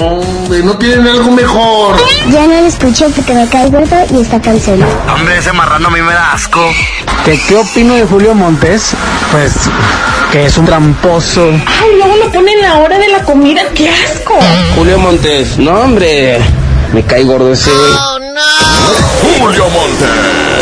Hombre, no tienen algo mejor. Ya no lo escuché porque me cae gordo y está cansado. Hombre, ese marrano a mí me da asco. ¿Qué, ¿Qué opino de Julio Montes? Pues que es un tramposo. Ay, luego lo ponen la hora de la comida, qué asco. Julio Montes, no hombre, me cae gordo ese güey. Julio Montes.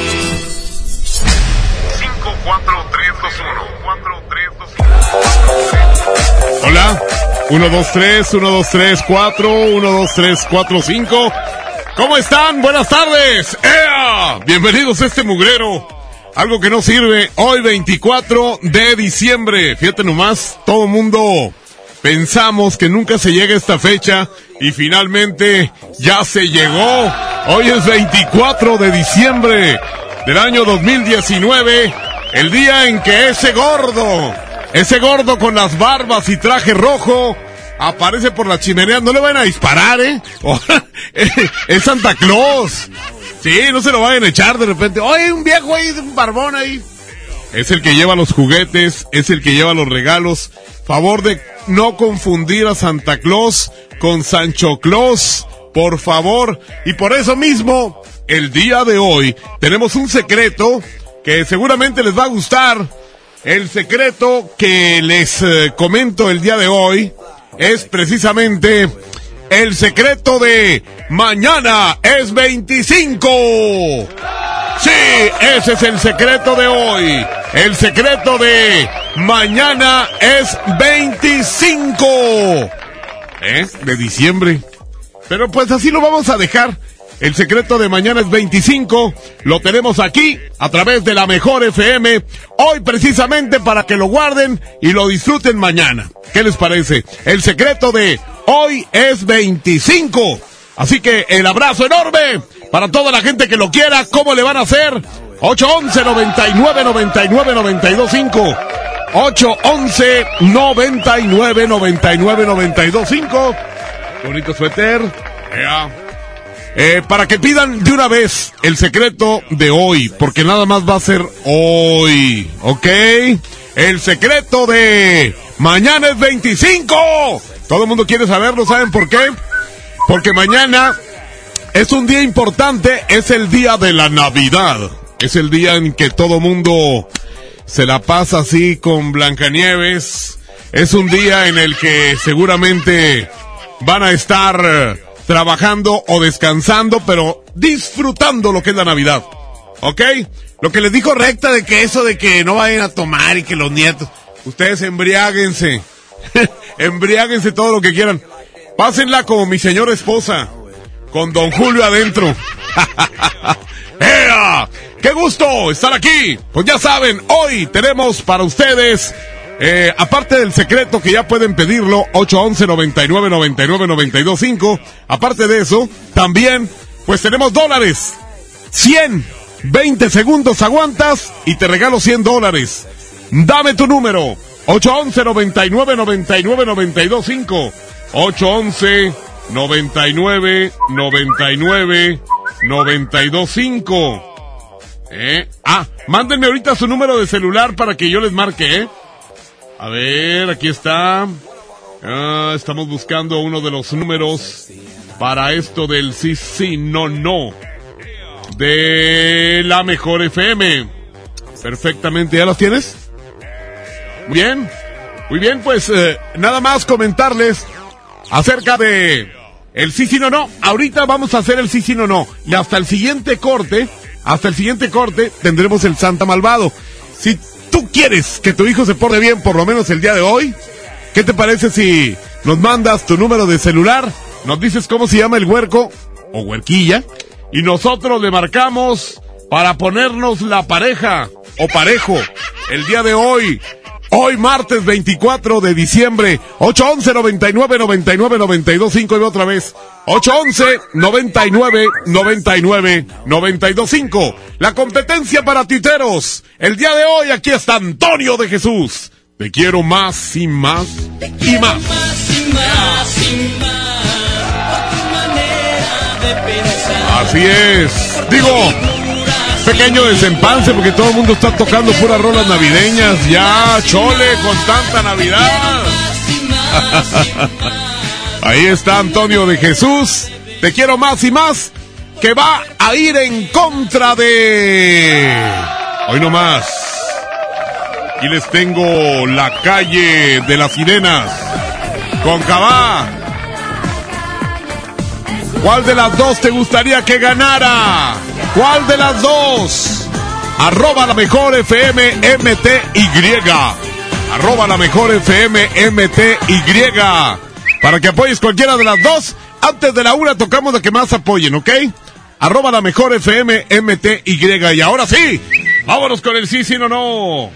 54321 Hola. 1, 2, 3, 1, 2, 3, 4, 1, 2, 3, 4, 5. ¿Cómo están? Buenas tardes. ¡Ea! Bienvenidos a este mugrero. Algo que no sirve. Hoy 24 de diciembre. Fíjate nomás, todo mundo pensamos que nunca se llega esta fecha y finalmente ya se llegó. Hoy es 24 de diciembre del año 2019. El día en que ese gordo, ese gordo con las barbas y traje rojo, aparece por la chimenea. No le van a disparar, ¿eh? es Santa Claus. Sí, no se lo vayan a echar de repente. Oye, un viejo ahí, un barbón ahí. Es el que lleva los juguetes, es el que lleva los regalos. Favor de no confundir a Santa Claus con Sancho Claus, por favor. Y por eso mismo, el día de hoy tenemos un secreto que seguramente les va a gustar. El secreto que les eh, comento el día de hoy es precisamente el secreto de mañana es 25. Sí, ese es el secreto de hoy. El secreto de mañana es 25. ¿Eh? De diciembre. Pero pues así lo vamos a dejar. El secreto de mañana es 25. Lo tenemos aquí a través de la mejor FM. Hoy precisamente para que lo guarden y lo disfruten mañana. ¿Qué les parece? El secreto de hoy es 25. Así que el abrazo enorme para toda la gente que lo quiera. ¿Cómo le van a hacer? 811 99 99 925 811 99 99 925 Bonito suéter. Eh, para que pidan de una vez el secreto de hoy, porque nada más va a ser hoy, ¿ok? El secreto de mañana es 25. Todo el mundo quiere saberlo, ¿saben por qué? Porque mañana es un día importante, es el día de la Navidad. Es el día en que todo mundo se la pasa así con Blancanieves. Es un día en el que seguramente van a estar trabajando o descansando, pero disfrutando lo que es la Navidad. ¿Ok? Lo que les dijo recta de que eso de que no vayan a tomar y que los nietos, ustedes embriáguense. embriáguense todo lo que quieran. Pásenla como mi señora esposa, con don Julio adentro. ¡Ea! ¡Qué gusto estar aquí! Pues ya saben, hoy tenemos para ustedes eh, aparte del secreto que ya pueden pedirlo, 811 99 99 925. Aparte de eso, también, pues tenemos dólares. 100, 20 segundos aguantas y te regalo 100 dólares. Dame tu número. 811 99 99 925. 811 99 99 925. ¿Eh? Ah, mándenme ahorita su número de celular para que yo les marque, ¿eh? A ver, aquí está. Ah, estamos buscando uno de los números para esto del sí, sí, no, no. De la mejor FM. Perfectamente, ¿ya los tienes? Muy bien. Muy bien, pues eh, nada más comentarles acerca de el sí, sí, no, no. Ahorita vamos a hacer el sí, sí, no, no. Y hasta el siguiente corte hasta el siguiente corte tendremos el Santa Malvado. Si tú quieres que tu hijo se porte bien por lo menos el día de hoy, ¿qué te parece si nos mandas tu número de celular? Nos dices cómo se llama el huerco o huerquilla y nosotros le marcamos para ponernos la pareja o parejo el día de hoy. Hoy martes 24 de diciembre, 811 99 99 92 5 y otra vez, 811 99 99 92 5. La competencia para titeros. El día de hoy aquí está Antonio de Jesús. Te quiero más y más y más. Así es. Digo, pequeño desempance porque todo el mundo está tocando puras rolas navideñas. Ya, chole, con tanta Navidad. Ahí está Antonio de Jesús. Te quiero más y más. Que va a ir en contra de. Hoy no más. Aquí les tengo la calle de las sirenas. Con Cabá. ¿Cuál de las dos te gustaría que ganara? ¿Cuál de las dos? Arroba la mejor FM MTY. Arroba la mejor FM MTY. Para que apoyes cualquiera de las dos. Antes de la una tocamos de que más apoyen, ¿ok? Arroba la mejor FM MTY. Y ahora sí, vámonos con el sí, sí, no, no.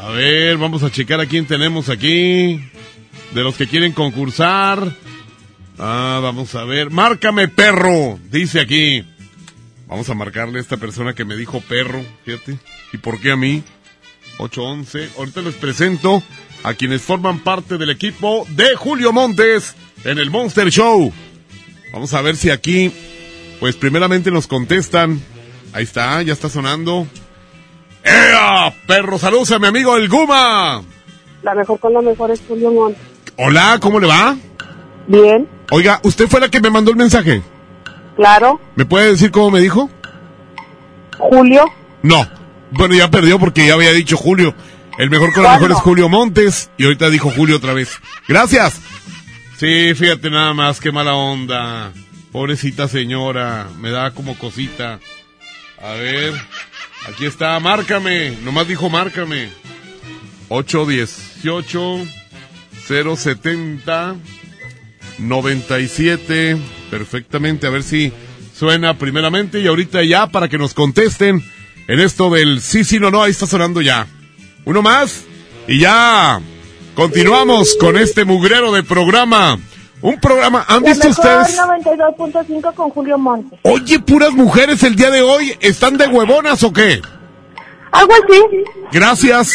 A ver, vamos a checar a quién tenemos aquí. De los que quieren concursar. Ah, vamos a ver. Márcame perro, dice aquí. Vamos a marcarle a esta persona que me dijo perro, fíjate. ¿Y por qué a mí? 811. Ahorita les presento a quienes forman parte del equipo de Julio Montes en el Monster Show. Vamos a ver si aquí, pues primeramente nos contestan. Ahí está, ya está sonando. ¡Ea! Perro, saludos a mi amigo el Guma. La mejor con la mejor es Julio Montes. Hola, ¿cómo le va? Bien, Oiga, ¿usted fue la que me mandó el mensaje? claro. ¿Me puede decir cómo me dijo? Julio, No. Bueno, ya perdió porque ya había dicho Julio. El mejor con la mejor es Julio Montes. Y ahorita dijo Julio otra vez. Gracias. Sí, fíjate nada más, qué mala onda. Pobrecita señora, me da como cosita. A ver, aquí está, márcame. Nomás dijo márcame. 818 070 97. Perfectamente, a ver si suena primeramente y ahorita ya para que nos contesten en esto del sí, sí, no, no, ahí está sonando ya. Uno más y ya. Continuamos con este mugrero de programa. Un programa, ¿han la visto mejor ustedes? 92.5 con Julio Montes. Oye, puras mujeres el día de hoy, ¿están de huevonas o qué? Algo así. Gracias.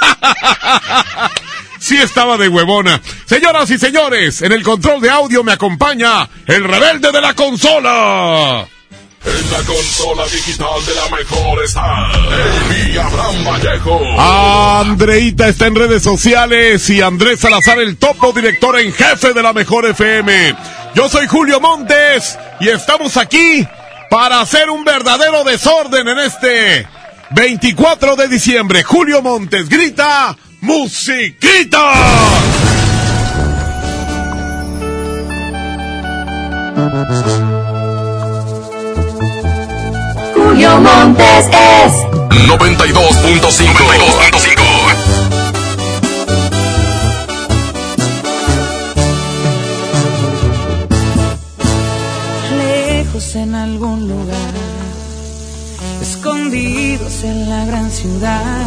Sí estaba de huevona. Señoras y señores, en el control de audio me acompaña el rebelde de la consola. En la consola digital de la mejor está el Abraham Vallejo. Andreita está en redes sociales y Andrés Salazar, el topo director en jefe de la mejor FM. Yo soy Julio Montes y estamos aquí para hacer un verdadero desorden en este 24 de diciembre. Julio Montes grita, musiquita. Julio Montes es 92.5. 92.5. lejos en algún lugar, escondidos en la gran ciudad,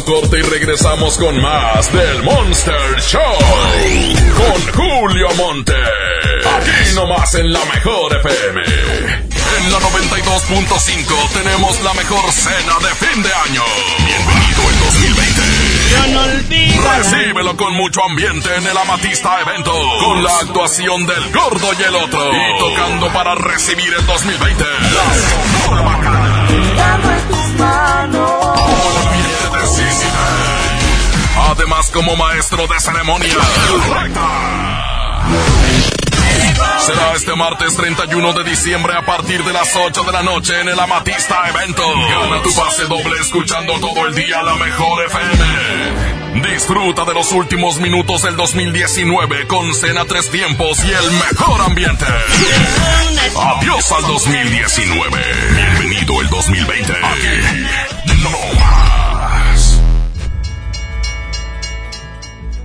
un corte y regresamos con más del Monster Show. Con Julio Monte. Aquí nomás en la mejor FM. En la 92.5 tenemos la mejor cena de fin de año. Bienvenido el 2020. Yo no olvido. Recíbelo con mucho ambiente en el Amatista Evento. Con la actuación del gordo y el otro. Y tocando para recibir el 2020. La Sonora Bacana. de Sisi Day. Además, como maestro de ceremonia. Será este martes 31 de diciembre a partir de las 8 de la noche en el Amatista Evento. Gana tu pase doble escuchando todo el día la mejor FM. Disfruta de los últimos minutos del 2019 con cena tres tiempos y el mejor ambiente. Adiós al 2019. Bienvenido el 2020. Aquí no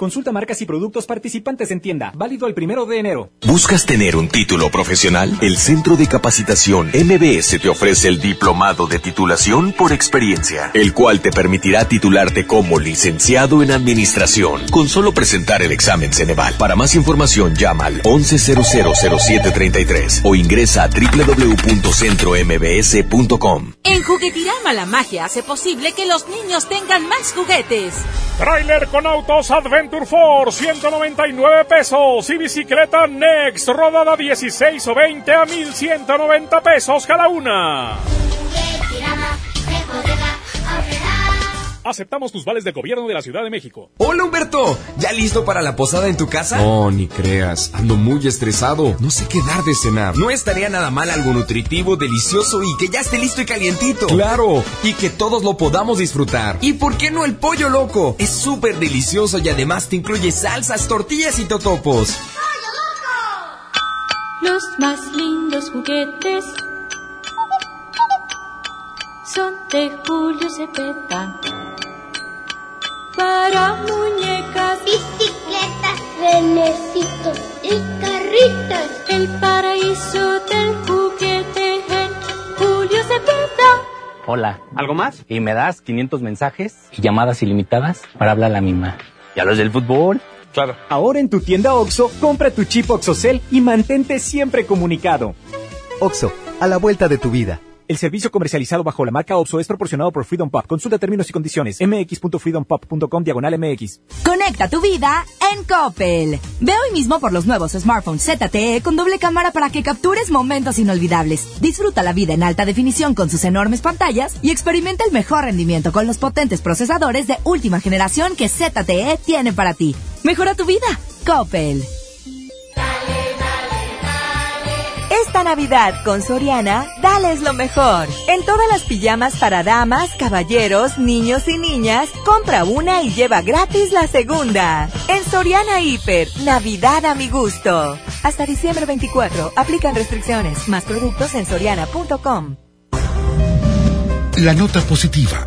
Consulta marcas y productos participantes en tienda. Válido el primero de enero. ¿Buscas tener un título profesional? El Centro de Capacitación MBS te ofrece el Diplomado de Titulación por Experiencia, el cual te permitirá titularte como licenciado en Administración con solo presentar el examen Ceneval. Para más información llama al 11000733 o ingresa a www.centrombs.com. En Juguetirama la magia hace posible que los niños tengan más juguetes. Trailer con autos Adventure Force, 199 pesos. Y bicicleta Next, rodada 16 o 20 a 1190 pesos cada una. Aceptamos tus vales del gobierno de la Ciudad de México. Hola Humberto, ¿ya listo para la posada en tu casa? No, ni creas, ando muy estresado, no sé qué dar de cenar. No estaría nada mal algo nutritivo, delicioso y que ya esté listo y calientito. Claro, y que todos lo podamos disfrutar. ¿Y por qué no el pollo loco? Es súper delicioso y además te incluye salsas, tortillas y totopos. ¡Pollo loco! Los más lindos juguetes son de Julio Cepeda para muñecas, bicicletas, renecitos y carritos. El paraíso del juguete en Julio Cepeda. Hola. ¿Algo más? Y me das 500 mensajes y llamadas ilimitadas para hablar a la misma. ¿Y a los del fútbol? Claro. Ahora en tu tienda OXO, compra tu chip OXOCEL y mantente siempre comunicado. OXO, a la vuelta de tu vida. El servicio comercializado bajo la marca OPSO es proporcionado por Freedom Pop. Consulta términos y condiciones. mx.freedompop.com diagonal mx. Conecta tu vida en Coppel. Ve hoy mismo por los nuevos smartphones ZTE con doble cámara para que captures momentos inolvidables. Disfruta la vida en alta definición con sus enormes pantallas y experimenta el mejor rendimiento con los potentes procesadores de última generación que ZTE tiene para ti. Mejora tu vida. Coppel. Esta Navidad con Soriana, dales lo mejor. En todas las pijamas para damas, caballeros, niños y niñas, compra una y lleva gratis la segunda. En Soriana Hiper, Navidad a mi gusto. Hasta diciembre 24, aplican restricciones. Más productos en soriana.com. La nota positiva.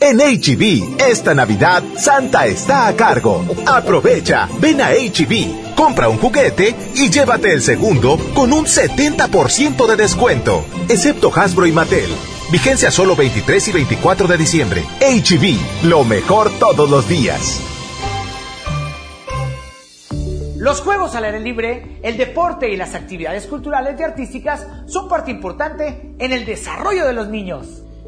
En HB, esta Navidad, Santa está a cargo. Aprovecha, ven a HB, compra un juguete y llévate el segundo con un 70% de descuento, excepto Hasbro y Mattel. Vigencia solo 23 y 24 de diciembre. HB, lo mejor todos los días. Los juegos al aire libre, el deporte y las actividades culturales y artísticas son parte importante en el desarrollo de los niños.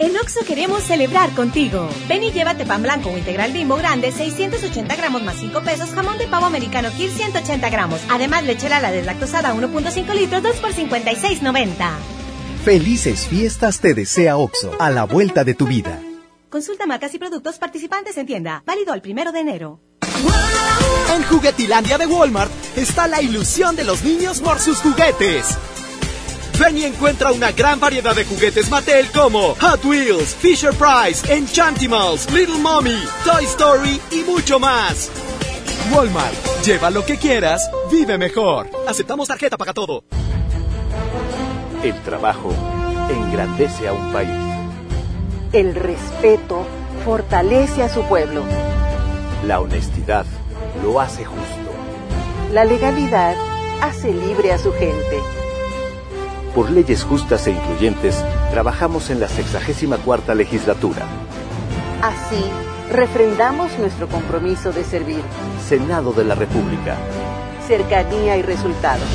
En Oxo queremos celebrar contigo. Ven y llévate pan blanco o integral bimbo grande, 680 gramos más 5 pesos, jamón de pavo americano Kir 180 gramos. Además, leche la deslactosada 1.5 litros, 2 por 56.90. Felices fiestas te desea Oxo, a la vuelta de tu vida. Consulta marcas y productos participantes en tienda. Válido el primero de enero. En Juguetilandia de Walmart está la ilusión de los niños por sus juguetes. Ven y encuentra una gran variedad de juguetes Mattel como Hot Wheels, Fisher Price, Enchantimals, Little Mommy, Toy Story y mucho más. Walmart, lleva lo que quieras, vive mejor. Aceptamos tarjeta para todo. El trabajo engrandece a un país. El respeto fortalece a su pueblo. La honestidad lo hace justo. La legalidad hace libre a su gente. Por leyes justas e incluyentes, trabajamos en la 64 legislatura. Así, refrendamos nuestro compromiso de servir. Senado de la República. Cercanía y resultados.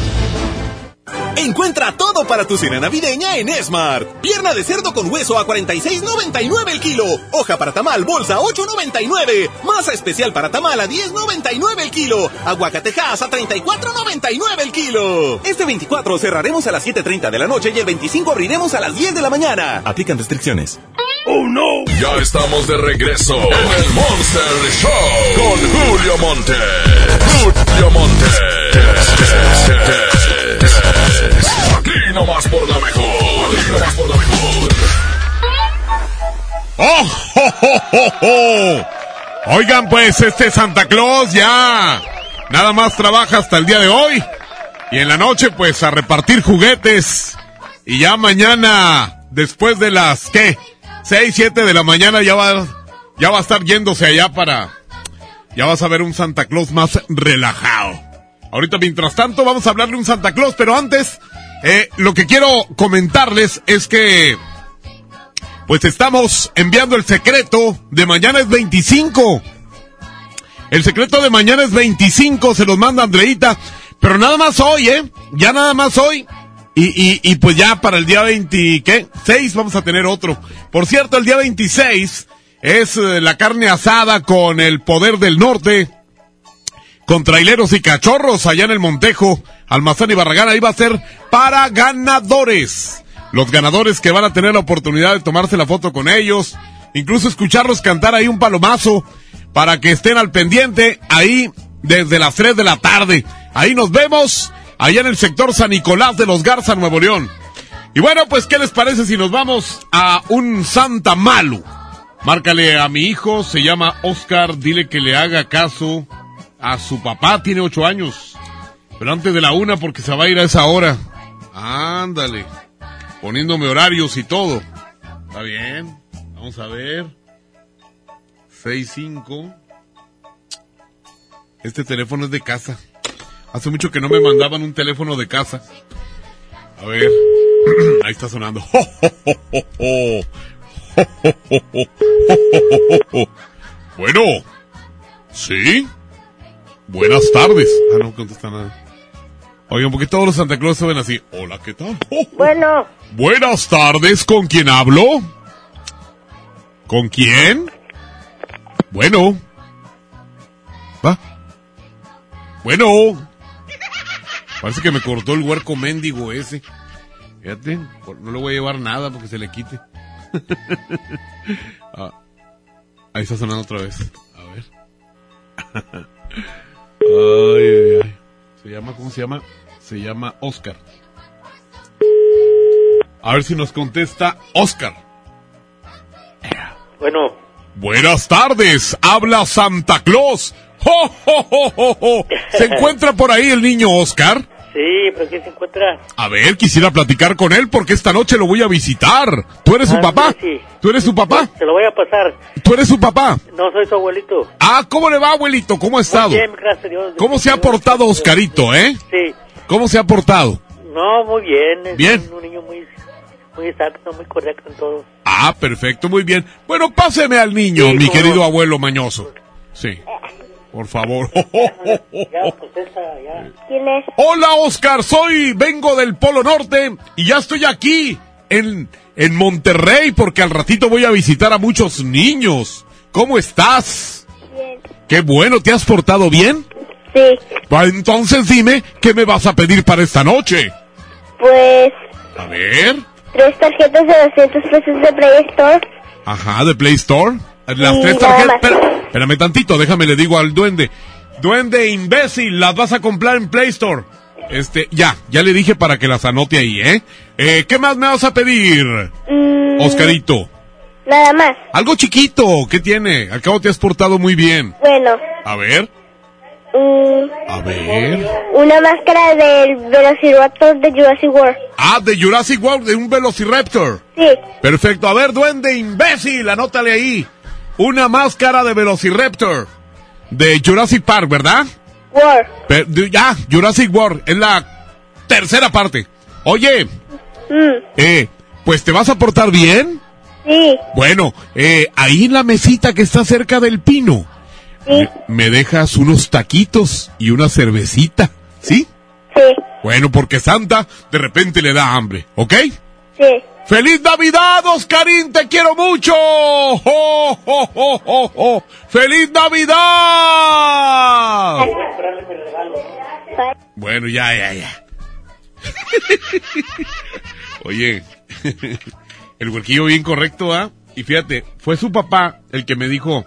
Encuentra todo para tu cena navideña en Smart. Pierna de cerdo con hueso a 46.99 el kilo. Hoja para tamal bolsa 8.99. Masa especial para tamal a 10.99 el kilo. Aguacatejas a 34.99 el kilo. Este 24 cerraremos a las 7.30 de la noche y el 25 abriremos a las 10 de la mañana. Aplican restricciones. ¡Oh, no! Ya estamos de regreso en el Monster Show con Julio Monte. Julio Monte. Aquí nomás por la mejor. Aquí nomás por la mejor. ¡Oh, oh, oh! Oigan, pues este Santa Claus ya nada más trabaja hasta el día de hoy. Y en la noche, pues a repartir juguetes. Y ya mañana, después de las, ¿qué? 6, 7 de la mañana ya va, ya va a estar yéndose allá para, ya vas a ver un Santa Claus más relajado. Ahorita, mientras tanto, vamos a hablarle un Santa Claus, pero antes, eh, lo que quiero comentarles es que, pues estamos enviando el secreto de mañana es 25. El secreto de mañana es 25, se los manda Andreita, pero nada más hoy, ¿eh? Ya nada más hoy. Y, y, pues ya para el día 20, ¿qué? 6 vamos a tener otro. Por cierto, el día 26 es eh, la carne asada con el poder del norte. Con traileros y cachorros allá en el Montejo, Almazán y Barragán. Ahí va a ser para ganadores. Los ganadores que van a tener la oportunidad de tomarse la foto con ellos. Incluso escucharlos cantar ahí un palomazo. Para que estén al pendiente ahí desde las 3 de la tarde. Ahí nos vemos. Allá en el sector San Nicolás de los Garza, Nuevo León. Y bueno, pues, ¿qué les parece si nos vamos a un Santa Malo? Márcale a mi hijo, se llama Oscar, dile que le haga caso a su papá, tiene ocho años. Pero antes de la una porque se va a ir a esa hora. Ándale. Poniéndome horarios y todo. Está bien. Vamos a ver. 6-5. Este teléfono es de casa. Hace mucho que no me mandaban un teléfono de casa. A ver. Ahí está sonando. Bueno. ¿Sí? Buenas tardes. Ah, no contesta nada. Oigan, porque todos los Santa Claus se ven así. Hola, ¿qué tal? Bueno. Buenas tardes, ¿con quién hablo? ¿Con quién? Bueno. ¿Va? Bueno. Parece que me cortó el huerco mendigo ese. Fíjate, no le voy a llevar nada porque se le quite. Ah, ahí está sonando otra vez. A ver. ay, ay, ay. Se llama, ¿cómo se llama? Se llama Oscar. A ver si nos contesta Oscar. Bueno. Buenas tardes, habla Santa Claus. ¡Jo, jo, jo, jo, jo! ¿Se encuentra por ahí el niño Oscar? Sí, pero ¿quién se encuentra? A ver, quisiera platicar con él porque esta noche lo voy a visitar. ¿Tú eres su Ah, papá? sí, sí. ¿Tú eres su papá? Se lo voy a pasar. ¿Tú eres su papá? No soy su abuelito. Ah, ¿cómo le va, abuelito? ¿Cómo ha estado? Muy bien, gracias a Dios. ¿Cómo se ha portado Oscarito, eh? Sí. ¿Cómo se ha portado? No, muy bien. Es Bien. Un, un niño muy, muy exacto, muy correcto en todo. Ah, perfecto, muy bien. Bueno, páseme al niño, Sí, mi querido no. abuelo mañoso. Sí. Por favor. Ya, pues. ¿Quién es? Hola, Oscar, soy, vengo del Polo Norte y ya estoy aquí en, en Monterrey porque al ratito voy a visitar a muchos niños. ¿Cómo estás? Bien. Qué bueno, ¿te has portado bien? Sí. Va, Entonces dime, ¿qué me vas a pedir para esta noche? Pues A ver. tres tarjetas de 200 pesos de Play Store. Ajá, de Play Store. Las Y tres tarjetas. Espérame tantito, déjame le digo al duende. Duende imbécil, las vas a comprar en Play Store. Este, ya, ya le dije para que las anote ahí, ¿eh? eh qué más me vas a pedir, Mm, Oscarito? Nada más. Algo chiquito, ¿qué tiene? Al cabo te has portado muy bien. Bueno. A ver, mm, a ver. una máscara del Velociraptor de Jurassic World. Ah, de Jurassic World, de un Velociraptor. Sí. Perfecto, a ver, duende imbécil, anótale ahí. Una máscara de Velociraptor. De Jurassic Park, ¿verdad? World. Ya, Jurassic World, es la tercera parte. Oye, Mm, eh, pues te vas a portar bien. sí. Bueno, eh, ahí en la mesita que está cerca del pino. Sí. Me dejas unos taquitos y una cervecita, ¿sí? Sí. Bueno, porque Santa de repente le da hambre, ¿ok? Sí. ¡Feliz Navidad, Oscarín! ¡Te quiero mucho! ¡Oh, oh, oh, oh! ¡Feliz Navidad! Bueno, ya, ya, ya. Oye, el huerquillo bien correcto, ¿ah? Y fíjate, fue su papá el que me dijo,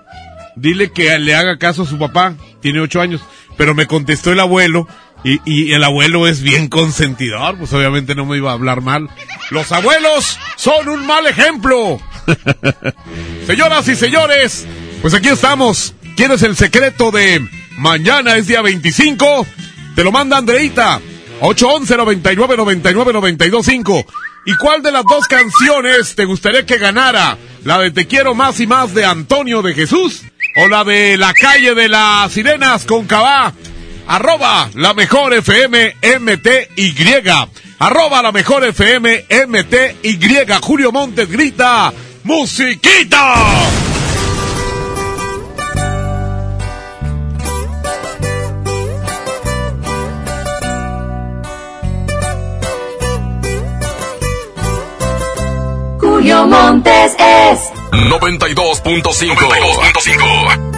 dile que le haga caso a su papá, tiene ocho años. Pero me contestó el abuelo, y, y el abuelo es bien consentidor, pues obviamente no me iba a hablar mal. Los abuelos son un mal ejemplo. Señoras y señores, pues aquí estamos. ¿Quieres el secreto de mañana es día 25? Te lo manda Andreita. 811 99 99 925 ¿Y cuál de las dos canciones te gustaría que ganara? ¿La de Te quiero más y más de Antonio de Jesús? ¿O la de La calle de las sirenas con Cabá? Arroba la mejor FM MTY. Arroba la mejor FM MTY. Julio Montes grita, ¡Musiquita! Julio Montes es 92.5. 92.5.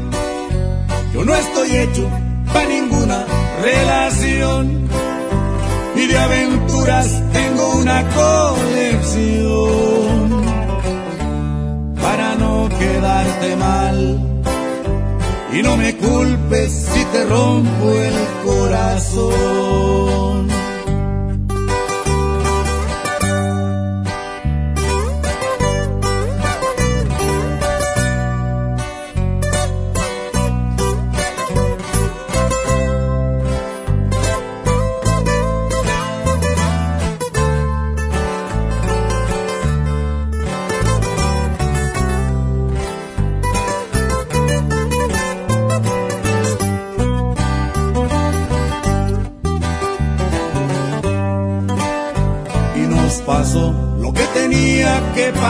Yo no estoy hecho para ninguna relación. Y de aventuras tengo una colección. Para no quedarte mal. Y no me culpes si te rompo el corazón.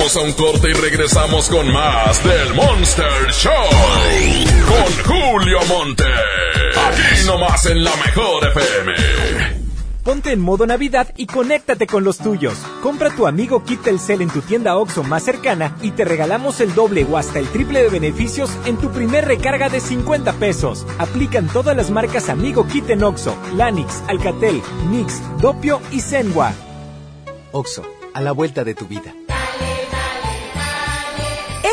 Vamos a un corte y regresamos con más del Monster Show. Con Julio Monte. Aquí nomás en la mejor FM. Ponte en modo Navidad y conéctate con los tuyos. Compra tu amigo Kit Telcel en tu tienda OXO más cercana y te regalamos el doble o hasta el triple de beneficios en tu primer recarga de 50 pesos. Aplican todas las marcas Amigo Kit en OXO, Lanix, Alcatel, Mix, Dopio y Zenwa. OXO, a la vuelta de tu vida.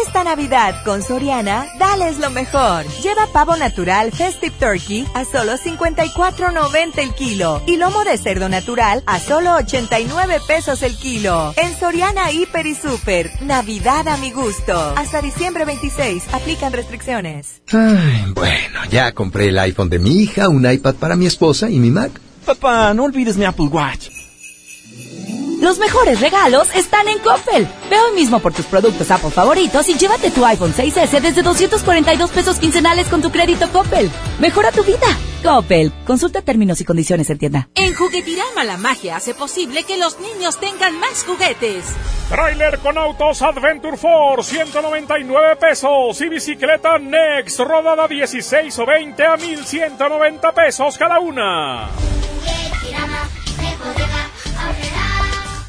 Esta Navidad con Soriana, dales lo mejor. Lleva pavo natural Festive Turkey a solo 54.90 el kilo y lomo de cerdo natural a solo 89 pesos el kilo. En Soriana Hiper y Super, Navidad a mi gusto. Hasta diciembre 26, aplican restricciones. Ay, bueno, ya compré el iPhone de mi hija, un iPad para mi esposa y mi Mac. Papá, no olvides mi Apple Watch. Los mejores regalos están en Coppel. Ve hoy mismo por tus productos Apple favoritos y llévate tu iPhone 6S desde 242 pesos quincenales con tu crédito Coppel. Mejora tu vida. Coppel. Consulta términos y condiciones en tienda. En Juguetirama la magia hace posible que los niños tengan más juguetes. Trailer con autos Adventure 4, 199 pesos. Y bicicleta Next, rodada 16 o 20 a 1190 pesos cada una.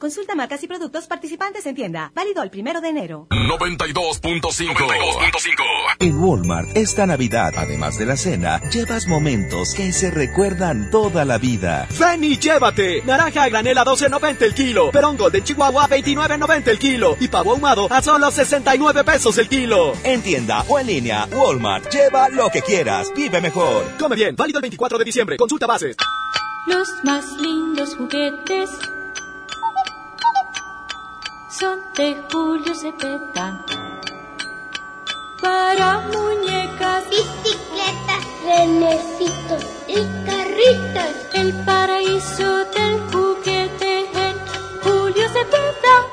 Consulta marcas y productos participantes en tienda. Válido el primero de enero. 92.5. En Walmart, esta Navidad, además de la cena, llevas momentos que se recuerdan toda la vida. Ven y llévate. Naranja a granel a 12.90 el kilo. Perón de Chihuahua a 29.90 el kilo. Y pavo ahumado a solo 69 pesos el kilo. En tienda o en línea, Walmart. Lleva lo que quieras. Vive mejor. Come bien. Válido el 24 de diciembre. Consulta bases. Los más lindos juguetes son de Julio Cepeda. Para muñecas, bicicletas, renecitos y carritos. El paraíso del juguete en Julio Cepeda.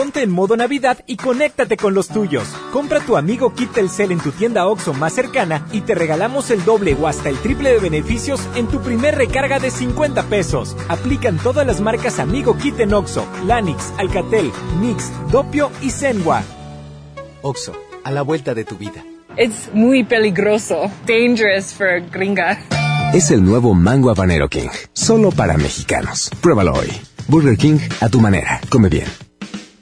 Ponte en modo Navidad y conéctate con los tuyos. Compra tu amigo Kit Telcel en tu tienda OXO más cercana y te regalamos el doble o hasta el triple de beneficios en tu primer recarga de 50 pesos. Aplican todas las marcas Amigo Kit en OXO, Lanix, Alcatel, Mix, Dopio y Zenwa. OXO, a la vuelta de tu vida. Es muy peligroso. Dangerous for gringa. Es el nuevo Mango Habanero King. Solo para mexicanos. Pruébalo hoy. Burger King a tu manera. Come bien.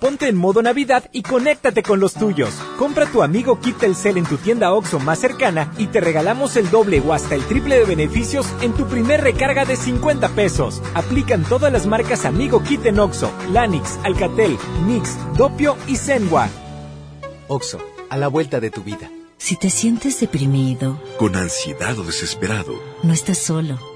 Ponte en modo Navidad y conéctate con los tuyos. Compra tu amigo Kit Telcel en tu tienda OXO más cercana y te regalamos el doble o hasta el triple de beneficios en tu primer recarga de 50 pesos. Aplican todas las marcas Amigo Kit en OXO, Lanix, Alcatel, Mix, Dopio y Zenwa. OXO, a la vuelta de tu vida. Si te sientes deprimido, con ansiedad o desesperado, no estás solo.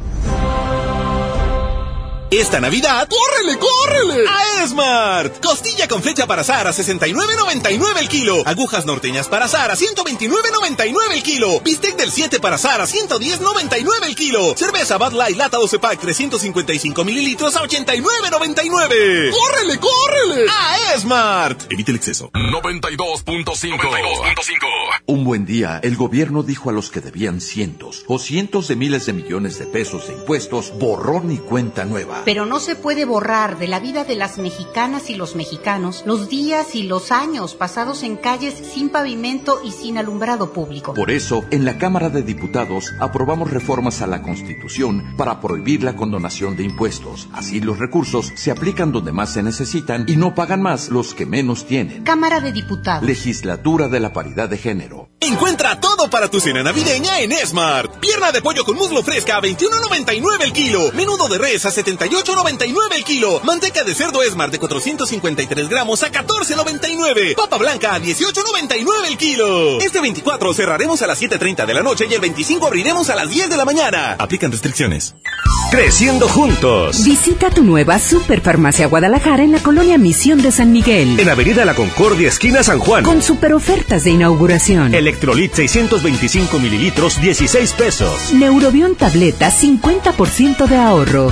Esta Navidad, ¡córrele, córrele! A Esmart. Costilla con flecha para azar a 69.99 el kilo. Agujas norteñas para azar a 129.99 el kilo. Bistec del 7 para azar a 110.99 el kilo. Cerveza Bud Light lata 12 pack 355 mililitros a 89.99. ¡Córrele, córrele! A Esmart. Evite el exceso. 92.5. Un buen día, el gobierno dijo a los que debían cientos o cientos de miles de millones de pesos de impuestos, borrón y cuenta nueva. Pero no se puede borrar de la vida de las mexicanas y los mexicanos los días y los años pasados en calles sin pavimento y sin alumbrado público. Por eso, en la Cámara de Diputados aprobamos reformas a la Constitución para prohibir la condonación de impuestos. Así los recursos se aplican donde más se necesitan y no pagan más los que menos tienen. Cámara de Diputados. Legislatura de la Paridad de Género. Encuentra todo para tu cena navideña en Smart. Pierna de pollo con muslo fresca a 21.99 el kilo. Menudo de res a 78.99 el kilo. Manteca de cerdo Smart de 453 gramos a 14.99. Papa blanca a 18.99 el kilo. Este 24 cerraremos a las 7.30 de la noche y el 25 abriremos a las 10 de la mañana. Aplican restricciones. Creciendo juntos. Visita tu nueva Superfarmacia Guadalajara en la colonia Misión de San Miguel. En Avenida La Concordia, esquina San Juan. Con super ofertas de inauguración. Electrolit 625 mililitros, 16 pesos. Neurobión tableta, 50% de ahorro.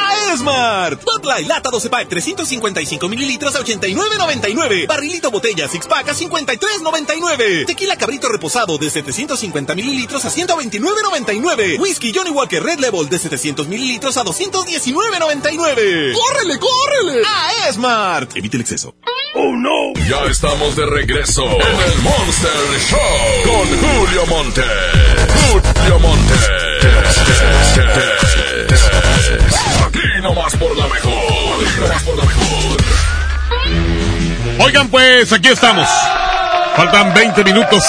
A Esmart. Bud Light lata 12 pack 355 mililitros a 89.99. Barrilito botella six pack a 53.99. Tequila cabrito reposado de 750 mililitros a 129.99. Whisky Johnny Walker Red Level de 700 mililitros a 219.99. ¡Córrele, córrele! A Esmart. Evite el exceso. ¡Oh, no! Ya estamos de regreso en el Monster Show con Julio Monte. Julio Monte. Oigan, pues aquí estamos. Faltan 20 minutos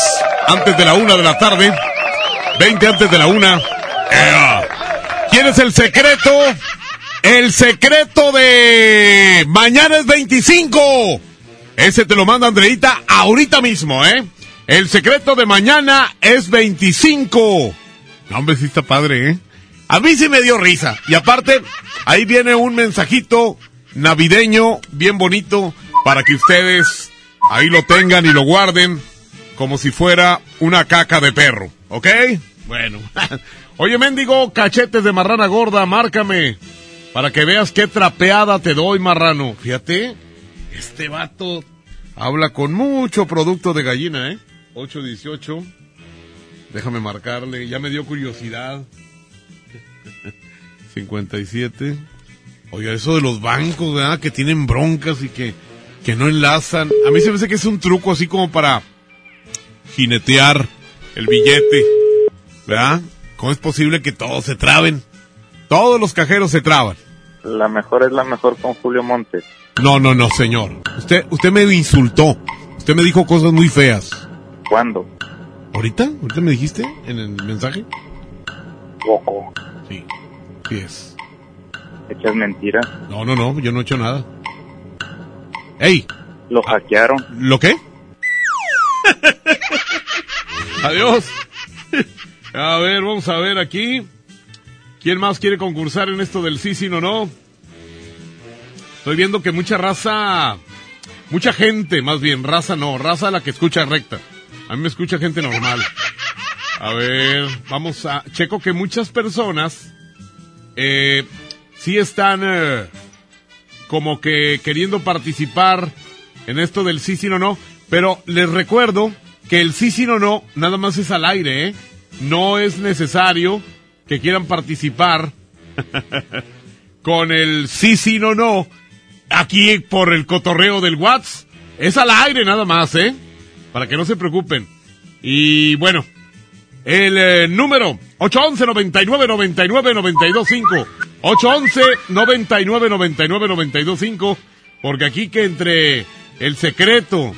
antes de la una de la tarde. 20 antes de la una. ¡Ea! ¿Quién es el secreto? El secreto de mañana es 25. Ese te lo manda Andreita ahorita mismo, ¿eh? El secreto de mañana es 25. No, hombre, sí está padre, ¿eh? A mí sí me dio risa. Y aparte, ahí viene un mensajito navideño bien bonito para que ustedes ahí lo tengan y lo guarden como si fuera una caca de perro, ¿ok? Bueno. Oye, mendigo, cachetes de marrana gorda, márcame para que veas qué trapeada te doy, marrano. Fíjate, este vato habla con mucho producto de gallina, ¿eh? 818. Déjame marcarle, ya me dio curiosidad. 57. Oiga, eso de los bancos, ¿verdad? Que tienen broncas y que, que no enlazan. A mí se me hace que es un truco así como para jinetear el billete, ¿verdad? ¿Cómo es posible que todos se traben? Todos los cajeros se traban. La mejor es la mejor con Julio Montes. No, no, no, señor. Usted, usted me insultó. Usted me dijo cosas muy feas. ¿Cuándo? ¿Ahorita? ¿Ahorita me dijiste en el mensaje? Poco. Sí. Sí es. ¿Echas mentiras? No, no, no, yo no he hecho nada. ¡Ey! Lo hackearon. ¿Lo qué? Adiós. A ver, vamos a ver aquí. ¿Quién más quiere concursar en esto del sí, sí, no, no? Estoy viendo que mucha raza, mucha gente, más bien, raza no, raza la que escucha recta. A mí me escucha gente normal. A ver, vamos a... Checo que muchas personas eh, sí están eh, como que queriendo participar en esto del sí, sí, no, no. Pero les recuerdo que el sí, sí, no, no, nada más es al aire, ¿eh? No es necesario que quieran participar con el sí, sí, no, no, aquí por el cotorreo del WhatsApp. Es al aire nada más, ¿eh? Para que no se preocupen. Y bueno, el eh, número 811 99 99 925 811 99 99 925 porque aquí que entre el secreto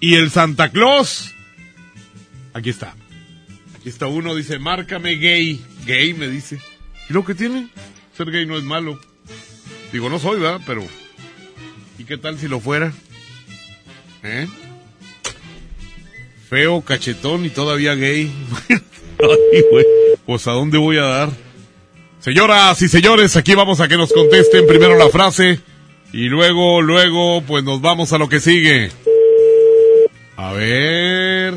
y el Santa Claus aquí está. Aquí está uno dice, "Márcame gay." Gay me dice. ¿Y lo que tiene? Ser gay no es malo. Digo, no soy, ¿verdad? Pero ¿y qué tal si lo fuera? ¿Eh? Feo, cachetón y todavía gay. Ay, güey. Pues a dónde voy a dar. Señoras y señores, aquí vamos a que nos contesten primero la frase y luego, luego, pues nos vamos a lo que sigue. A ver.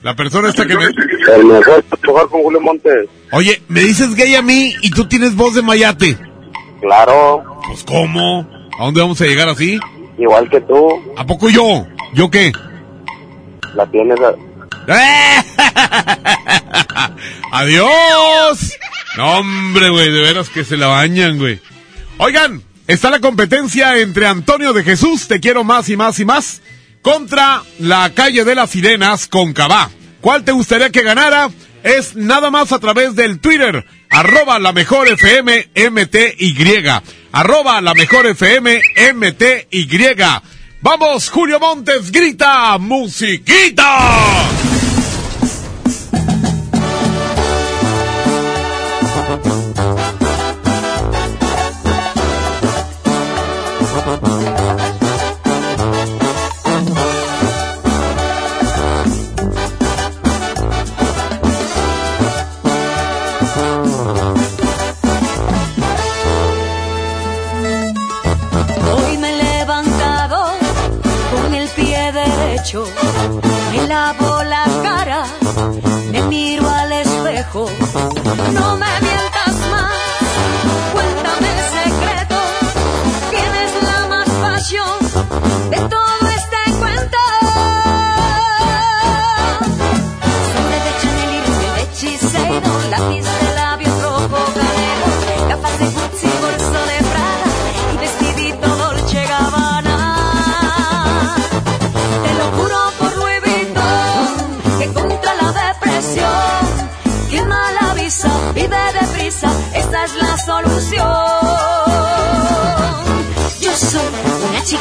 La persona esta que me... El mejor jugar con Julio Montes. Oye, me dices gay a mí y tú tienes voz de mayate. Claro, Pues ¿cómo? ¿A dónde vamos a llegar así? igual que tú, ¿A poco yo? ¿Yo qué? La tienes. a- ¡Adiós! No, hombre, güey, de veras que se la bañan, güey. Oigan, está la competencia entre Antonio de Jesús, Te quiero más y más y más, contra la calle de las sirenas con Cabá. ¿Cuál te gustaría que ganara? Es nada más a través del Twitter, arroba la mejor FM MTY, arroba la mejor FM MTY. Vamos, Julio Montes, grita, musiquita. No me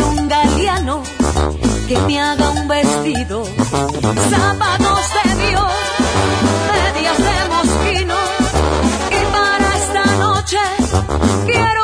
A un galeano que me haga un vestido, zapatos de Dios, medias de mosquino, y para esta noche quiero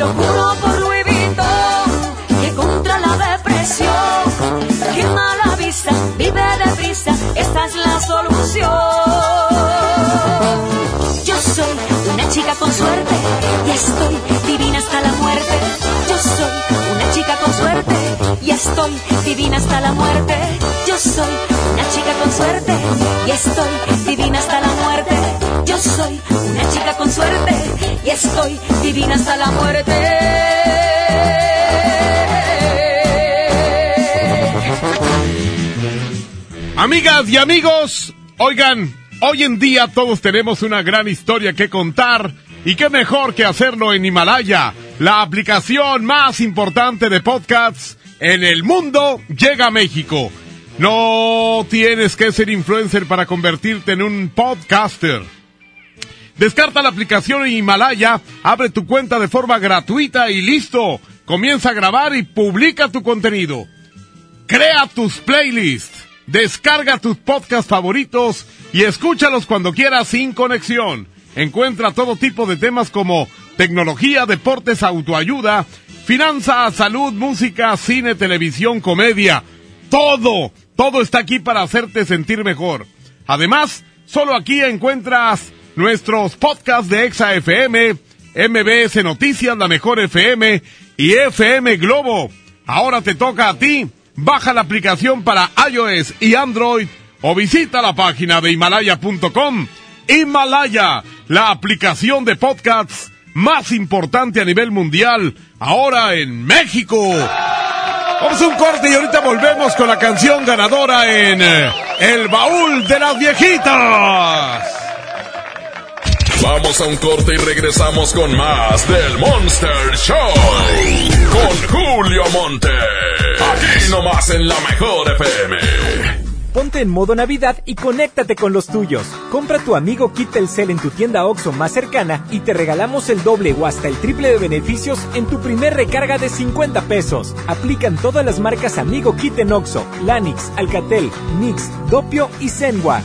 Lo juro por Louis Vuitton, que contra la depresión, que mala vista, vive deprisa, esta es la solución. Yo con suerte y estoy divina hasta la muerte. Yo soy una chica con suerte y estoy divina hasta la muerte. Yo soy una chica con suerte y estoy divina hasta la muerte. Yo soy una chica con suerte y estoy divina hasta la muerte. Amigas y amigos, oigan, hoy en día todos tenemos una gran historia que contar y qué mejor que hacerlo en Himalaya, la aplicación más importante de podcasts en el mundo llega a México. No tienes que ser influencer para convertirte en un podcaster. Descarta la aplicación Himalaya, abre tu cuenta de forma gratuita y listo. Comienza a grabar y publica tu contenido. Crea tus playlists. Descarga tus podcasts favoritos y escúchalos cuando quieras sin conexión. Encuentra todo tipo de temas como tecnología, deportes, autoayuda, finanzas, salud, música, cine, televisión, comedia. Todo, todo está aquí para hacerte sentir mejor. Además, solo aquí encuentras nuestros podcasts de Exa FM, MBS Noticias, La Mejor FM y FM Globo. Ahora te toca a ti. Baja la aplicación para iOS y Android o visita la página de himalaya.com. Himalaya, la aplicación de podcasts más importante a nivel mundial, ahora en México. Vamos a un corte y ahorita volvemos con la canción ganadora en eh, El Baúl de las Viejitas. Vamos a un corte y regresamos con más del Monster Show. Con Julio Monte. Aquí nomás en la mejor FM. Ponte en modo Navidad y conéctate con los tuyos. Compra tu amigo Kit Telcel en tu tienda OXO más cercana y te regalamos el doble o hasta el triple de beneficios en tu primer recarga de 50 pesos. Aplican todas las marcas Amigo Kit en OXO, Lanix, Alcatel, Nix, Dopio y Zenwa.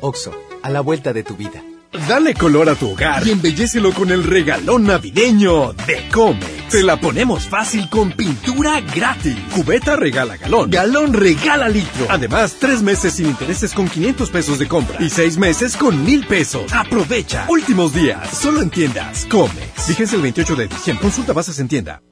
OXO, a la vuelta de tu vida. Dale color a tu hogar y embellecelo con el regalón navideño de Comex. Te la ponemos fácil con pintura gratis. Cubeta regala galón. Galón regala litro. Además, tres meses sin intereses con 500 pesos de compra. Y seis meses con mil pesos. Aprovecha. Últimos días. Solo en tiendas Comex. Fíjense el 28 de diciembre. Consulta bases en tienda.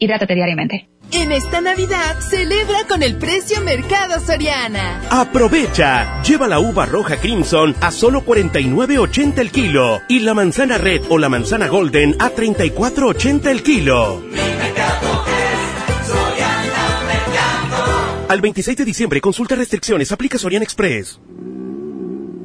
Hidrátate diariamente. En esta Navidad, celebra con el precio Mercado Soriana. Aprovecha. Lleva la uva roja Crimson a solo 49.80 el kilo y la manzana red o la manzana golden a 34.80 el kilo. Al 26 de diciembre, consulta restricciones, aplica Sorian Express.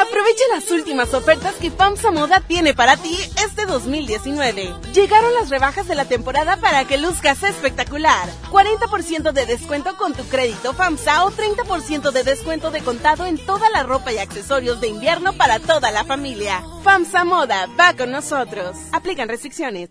Aprovecha las últimas ofertas que FAMSA Moda tiene para ti este 2019. Llegaron las rebajas de la temporada para que luzcas espectacular. 40% de descuento con tu crédito FAMSA o 30% de descuento de contado en toda la ropa y accesorios de invierno para toda la familia. FAMSA Moda, va con nosotros. Aplican restricciones.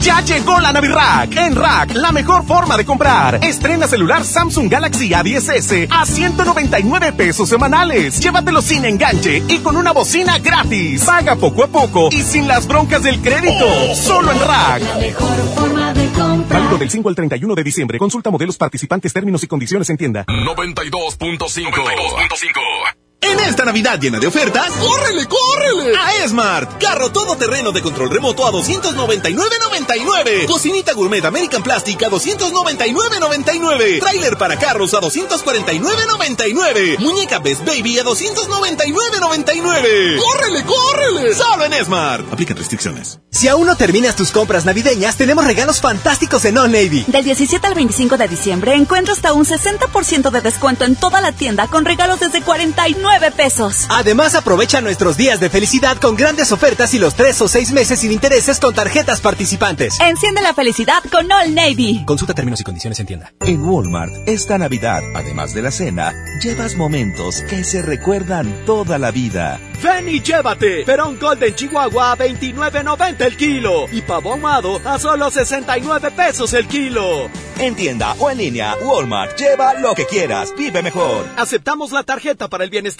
Ya llegó la Navirack. En Rack, la mejor forma de comprar. Estrena celular Samsung Galaxy A10s a 199 pesos semanales. Llévatelo sin enganche y con una bocina gratis. Paga poco a poco y sin las broncas del crédito. Solo en Rack. La mejor forma de comprar. Válido del 5 al 31 de diciembre. Consulta modelos participantes, términos y condiciones en tienda. 92.5. En esta Navidad llena de ofertas, ¡córrele, córrele! A Esmart. Carro todoterreno de control remoto a 299.99. Cocinita gourmet American Plastic a 299.99. Trailer para carros a 249.99. Muñeca Best Baby a 299.99. ¡Córrele, córrele! Solo en Esmart. Aplican restricciones. Si aún no terminas tus compras navideñas, tenemos regalos fantásticos en All Navy. Del 17 al 25 de diciembre encuentra hasta un 60% de descuento en toda la tienda con regalos desde 49 pesos. Además, aprovecha nuestros días de felicidad con grandes ofertas y los tres o seis meses sin intereses con tarjetas participantes. Enciende la felicidad con All Navy. Consulta términos y condiciones en tienda. En Walmart, esta Navidad, además de la cena, llevas momentos que se recuerdan toda la vida. Ven y llévate Perón Golden Chihuahua a 29.90 el kilo y pavo ahumado a solo 69 pesos el kilo. En tienda o en línea, Walmart, lleva lo que quieras, vive mejor. Aceptamos la tarjeta para el bienestar.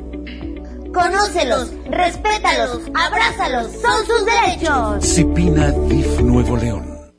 Conócelos, respétalos, abrázalos, son sus derechos. Cipina DIF Nuevo León.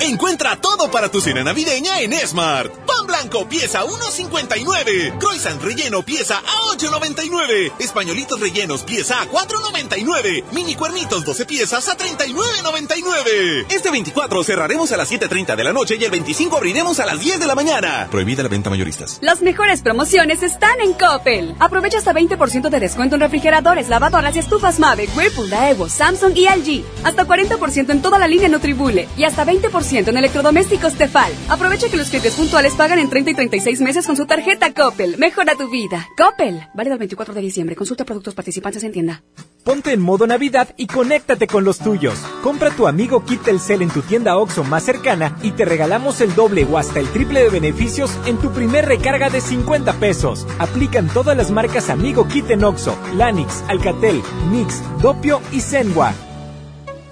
Encuentra todo para tu cena navideña en Smart. Pan blanco pieza 1.59. Croissant relleno pieza a 8.99. Españolitos rellenos pieza a 4.99. Mini cuernitos 12 piezas a 39.99. Este 24 cerraremos a las 7.30 de la noche y el 25 abriremos a las 10 de la mañana. Prohibida la venta mayoristas. Las mejores promociones están en Coppel. Aprovecha hasta 20% de descuento en refrigeradores, lavadoras y estufas Mave, Whirlpool, Daewoo, Samsung y LG. Hasta 40% en toda la línea Nutribule y hasta 20% en electrodomésticos Tefal. Aprovecha que los clientes puntuales pagan en 30 y 36 meses con su tarjeta Coppel. Mejora tu vida. Coppel. Válido el 24 de diciembre. Consulta productos participantes en tienda. Ponte en modo Navidad y conéctate con los tuyos. Compra tu amigo Kit Telcel en tu tienda OXO más cercana y te regalamos el doble o hasta el triple de beneficios en tu primer recarga de 50 pesos. Aplican todas las marcas Amigo Kit en OXO, Lanix, Alcatel, Nix, Dopio y Zenwa.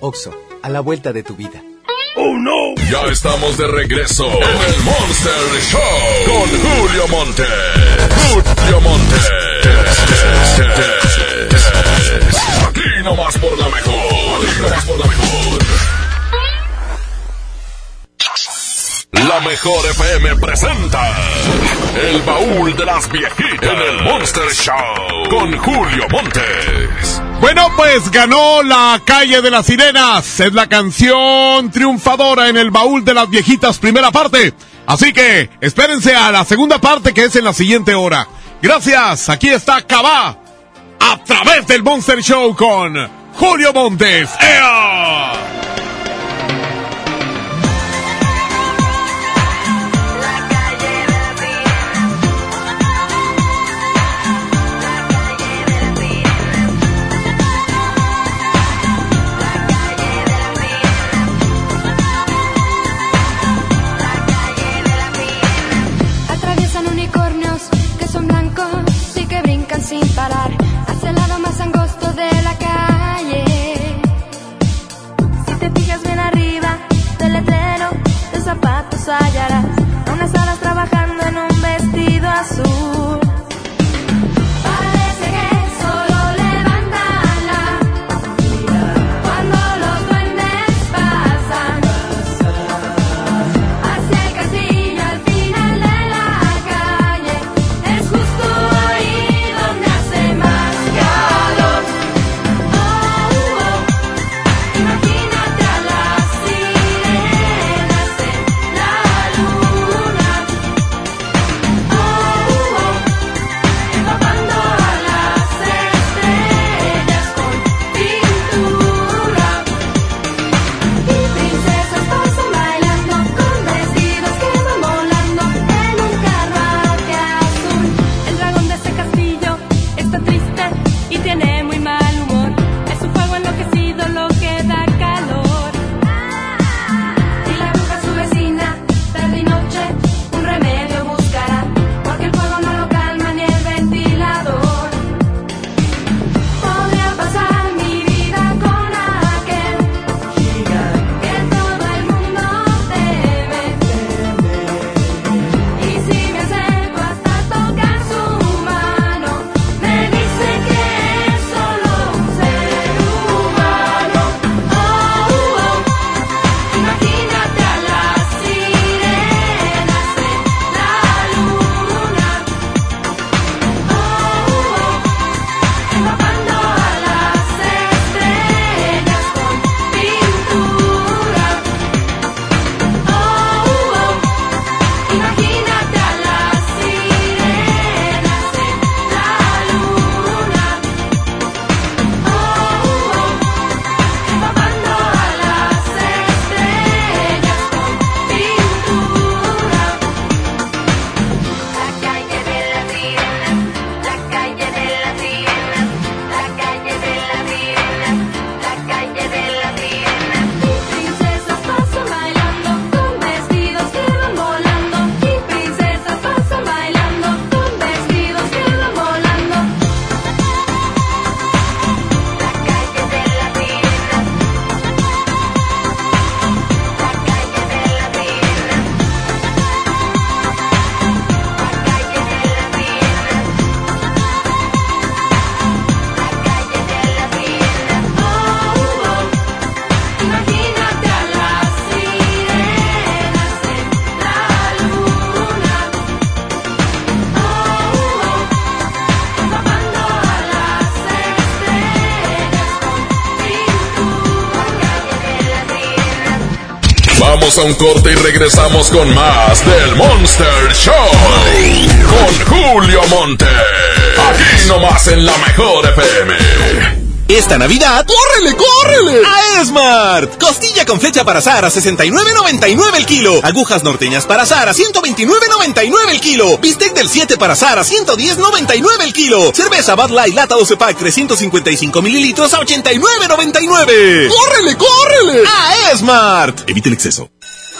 OXO, a la vuelta de tu vida. ¡Oh, no! Ya estamos de regreso en el Monster Show con Julio Monte. Julio Monte. Aquí nomás por la mejor. Aquí nomás por la mejor. La mejor FM presenta El baúl de las viejitas en el Monster Show con Julio Montes. Bueno, pues ganó la calle de las sirenas. Es la canción triunfadora en el baúl de las viejitas, primera parte. Así que espérense a la segunda parte que es en la siguiente hora. Gracias, aquí está Cabá a través del Monster Show con Julio Montes. ¡Ea! zapatos hallarás unas horas trabajando en un vestido azul. A un corte y regresamos con más del Monster Show. Con Julio Monte. Aquí nomás en la mejor FM. Esta Navidad, ¡córrele, córrele! A Esmart. Costilla con flecha para azar a 69.99 el kilo. Agujas norteñas para azar a 129.99 el kilo. Bistec del 7 para azar a 110.99 el kilo. Cerveza Bud Light lata 12 pack 355 mililitros a 89.99. ¡Córrele, córrele! A Esmart. Evite el exceso.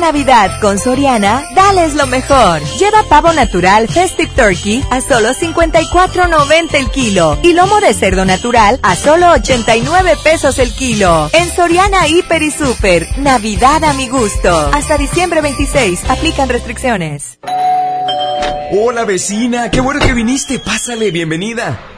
Navidad con Soriana, dales lo mejor. Lleva pavo natural Festive Turkey a solo 54.90 el kilo y lomo de cerdo natural a solo 89 pesos el kilo. En Soriana Hiper y Super, Navidad a mi gusto. Hasta diciembre 26, aplican restricciones. Hola vecina, qué bueno que viniste. Pásale, bienvenida.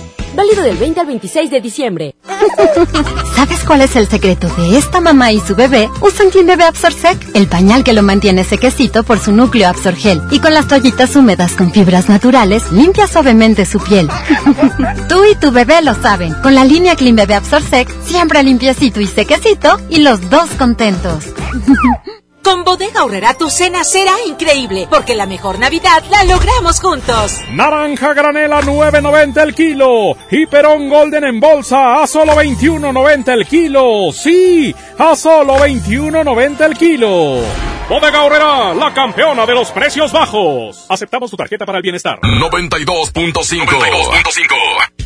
Válido del 20 al 26 de diciembre. ¿Sabes cuál es el secreto de esta mamá y su bebé? Usan Clean Bebé Absorsec, el pañal que lo mantiene sequecito por su núcleo Absorgel. Y con las toallitas húmedas con fibras naturales, limpia suavemente su piel. Tú y tu bebé lo saben. Con la línea Clean Bebé Absorsec, siempre limpiecito y sequecito y los dos contentos. Con Bodega Aurrera tu cena será increíble, porque la mejor Navidad la logramos juntos. Naranja granela 9.90 el kilo y Perón Golden en bolsa a solo 21.90 el kilo. Sí, a solo 21.90 el kilo. Bodega Aurrera, la campeona de los precios bajos. Aceptamos tu tarjeta para el bienestar. 92.5. 92.5.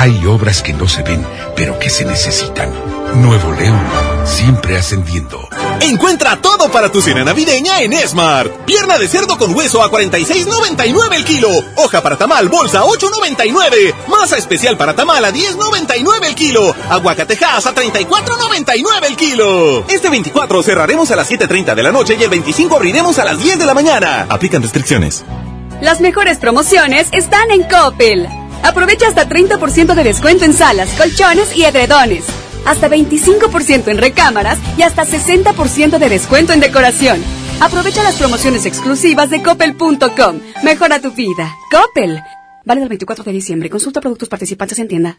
Hay obras que no se ven, pero que se necesitan. Nuevo León, siempre ascendiendo. Encuentra todo para tu cena navideña en Esmart. Pierna de cerdo con hueso a 46.99 el kilo. Hoja para tamal bolsa 8.99. Masa especial para tamal a 10.99 el kilo. Aguacatejas a 34.99 el kilo. Este 24 cerraremos a las 7.30 de la noche y el 25 abriremos a las 10 de la mañana. Aplican restricciones. Las mejores promociones están en Coppel. Aprovecha hasta 30% de descuento en salas, colchones y edredones. Hasta 25% en recámaras y hasta 60% de descuento en decoración. Aprovecha las promociones exclusivas de coppel.com. Mejora tu vida. Coppel. Vale el 24 de diciembre. Consulta productos participantes en tienda.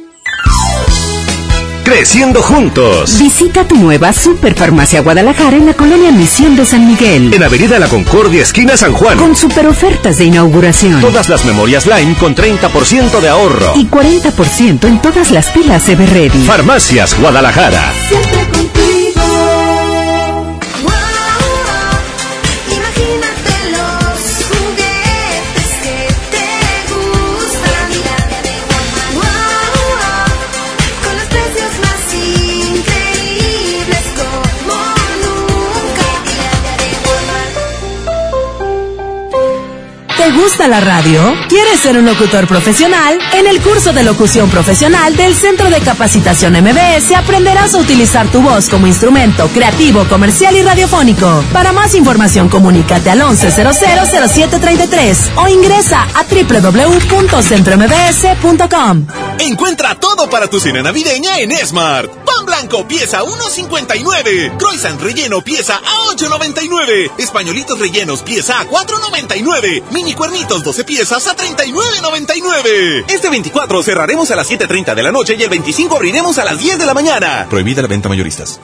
Creciendo juntos. Visita tu nueva Superfarmacia Guadalajara en la colonia Misión de San Miguel. En Avenida La Concordia, esquina San Juan. Con super ofertas de inauguración. Todas las memorias Lime con 30% de ahorro. Y 40% en todas las pilas Everready. Farmacias Guadalajara. Siempre ¿Te gusta la radio? ¿Quieres ser un locutor profesional? En el curso de locución profesional del Centro de Capacitación MBS aprenderás a utilizar tu voz como instrumento creativo, comercial y radiofónico. Para más información comunícate al 11000733 o ingresa a www.centrombs.com. Encuentra todo para tu cena navideña en Smart. Pan blanco pieza a 1.59. Croissant relleno pieza a 8.99. Españolitos rellenos pieza a 4.99. Mini cuernitos 12 piezas a 39.99. Este 24 cerraremos a las 7.30 de la noche y el 25 abriremos a las 10 de la mañana. Prohibida la venta mayoristas.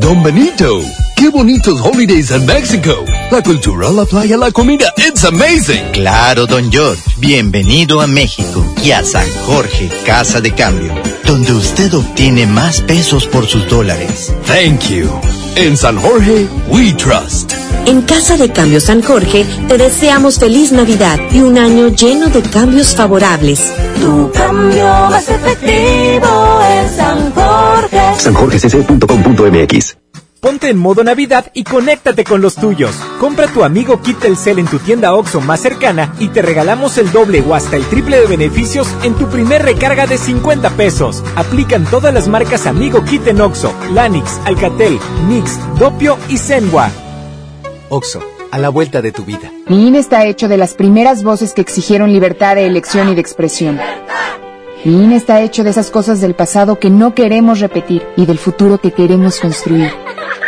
Don Benito, qué bonitos holidays en México. La cultura, la playa, la comida, it's amazing. Claro, don George. Bienvenido a México y a San Jorge, Casa de Cambio, donde usted obtiene más pesos por sus dólares. Thank you. En San Jorge, we trust. En Casa de Cambio San Jorge te deseamos feliz Navidad y un año lleno de cambios favorables. Tu cambio más efectivo en San Jorge. sanjorgecc.com.mx Ponte en modo Navidad y conéctate con los tuyos. Compra tu amigo Kit Telcel en tu tienda OXO más cercana y te regalamos el doble o hasta el triple de beneficios en tu primer recarga de 50 pesos. Aplican todas las marcas Amigo Kit en OXO, Lanix, Alcatel, Mix, Dopio y Zenwa. Oxo, a la vuelta de tu vida. Mi INE está hecho de las primeras voces que exigieron libertad de elección y de expresión. Mi INE está hecho de esas cosas del pasado que no queremos repetir y del futuro que queremos construir.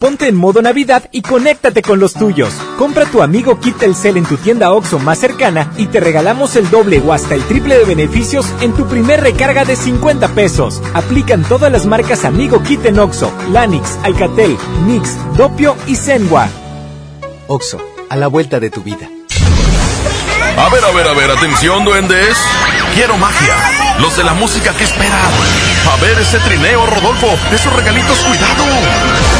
Ponte en modo Navidad y conéctate con los tuyos. Compra tu amigo Kit Telcel en tu tienda OXO más cercana y te regalamos el doble o hasta el triple de beneficios en tu primer recarga de 50 pesos. Aplican todas las marcas Amigo Kit en OXO, Lanix, Alcatel, Mix, Dopio y Zenwa. Oxo, a la vuelta de tu vida. A ver, a ver, a ver, atención, duendes. Quiero magia. Los de la música que esperan. A ver ese trineo, Rodolfo. Esos regalitos, cuidado.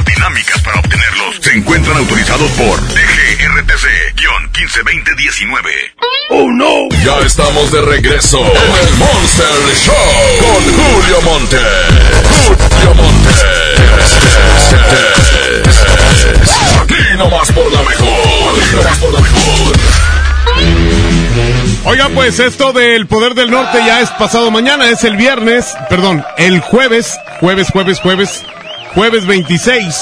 dinámicas para obtenerlos se encuentran autorizados por DGRTC-152019. ¡Oh, no! Ya estamos de regreso en el Monster Show con Julio Monte. Julio Monte. Aquí nomás por la mejor. Aquí nomás por la mejor. Oigan, pues esto del Poder del Norte ya es pasado mañana, es el viernes, perdón, el jueves, jueves, jueves, jueves, jueves 26,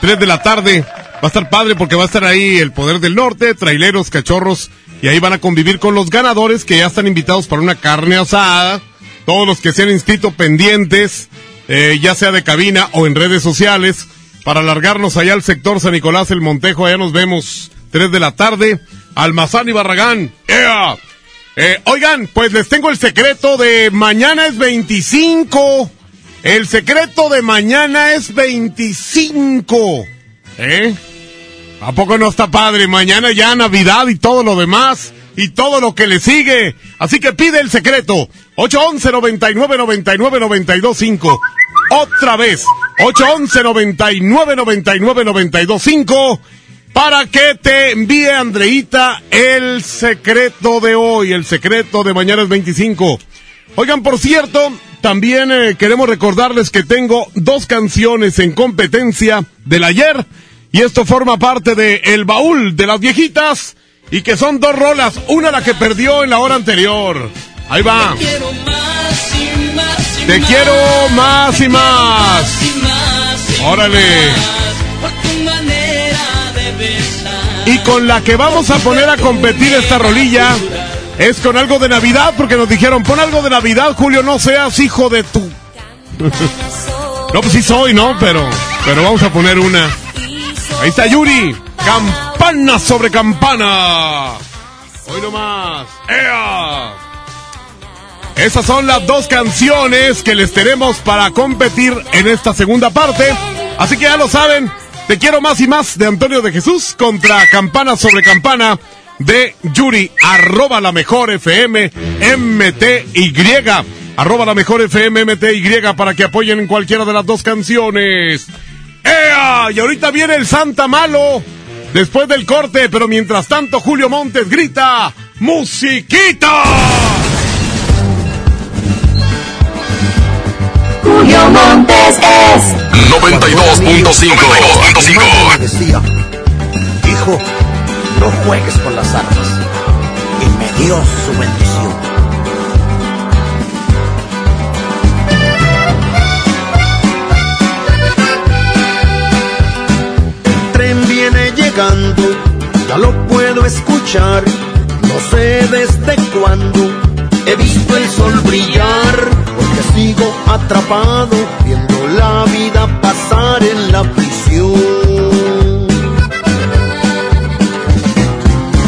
3 de la tarde. Va a estar padre porque va a estar ahí el Poder del Norte, traileros, cachorros, y ahí van a convivir con los ganadores que ya están invitados para una carne asada. Todos los que se han inscrito pendientes, eh, ya sea de cabina o en redes sociales, para alargarnos allá al sector San Nicolás, el Montejo, allá nos vemos 3 de la tarde. Almazán y Barragán. ¡Ea! Eh, oigan, pues les tengo el secreto de mañana es 25. El secreto de mañana es 25. ¿Eh? ¿A poco no está padre? Mañana ya Navidad y todo lo demás. Y todo lo que le sigue. Así que pide el secreto. 811 99 99 92 5. Otra vez. 811 99 99 92 5 para que te envíe Andreita el secreto de hoy, el secreto de mañana es 25. Oigan, por cierto, también eh, queremos recordarles que tengo dos canciones en competencia del ayer y esto forma parte de El Baúl de las Viejitas y que son dos rolas, una la que perdió en la hora anterior. Ahí va. Te quiero más y más. Órale. Y con la que vamos a poner a competir esta rolilla es con algo de Navidad, porque nos dijeron, pon algo de Navidad, Julio, no seas hijo de tu... no, pues sí soy, ¿no? Pero, pero vamos a poner una. Ahí está Yuri. Campana sobre campana. Hoy nomás. ¡Ea! Esas son las dos canciones que les tenemos para competir en esta segunda parte. Así que ya lo saben, te quiero más y más de Antonio de Jesús contra Campana sobre Campana de Yuri, arroba la mejor FM MTY. Arroba la mejor FM MTY para que apoyen en cualquiera de las dos canciones. ¡Ea! Y ahorita viene el Santa Malo. Después del corte, pero mientras tanto Julio Montes grita ¡Musiquita! Julio Montes es 92.5. decía, hijo, no juegues con las armas. Y me dio su bendición. El tren viene llegando, ya lo puedo escuchar. No sé desde cuándo he visto el sol brillar, porque sigo atrapado viendo la vida pasar en la prisión.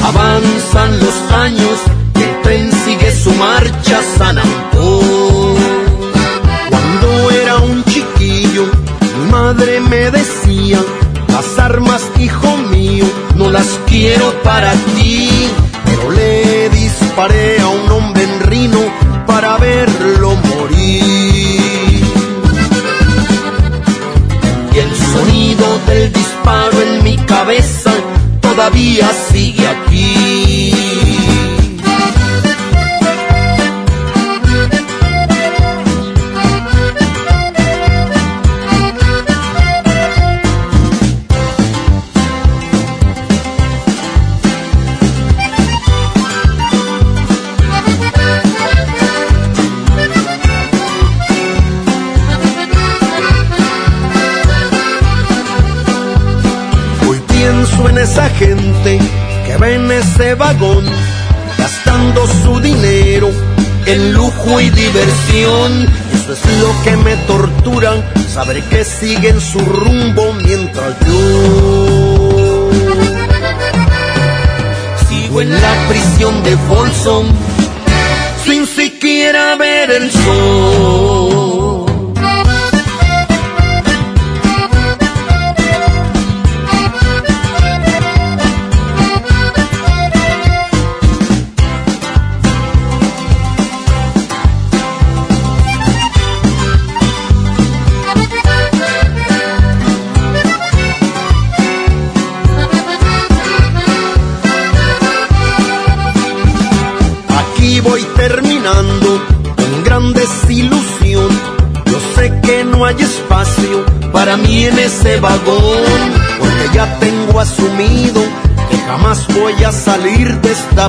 Avanzan los años, el tren sigue su marcha San siguen su rumbo salir de esta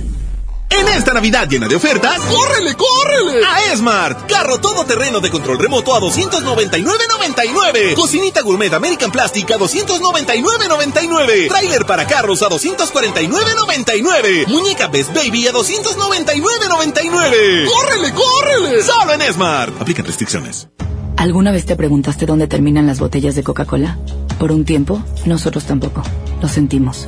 Esta Navidad llena de ofertas, ¡córrele, córrele! A Esmart, carro todoterreno de control remoto a 299.99. Cocinita gourmet American Plastic a 299.99. Trailer para carros a 249.99. Muñeca Best Baby a 299.99. ¡Córrele, córrele! Solo en Esmart. Aplican restricciones. ¿Alguna vez te preguntaste dónde terminan las botellas de Coca-Cola? Por un tiempo, nosotros tampoco. Lo sentimos.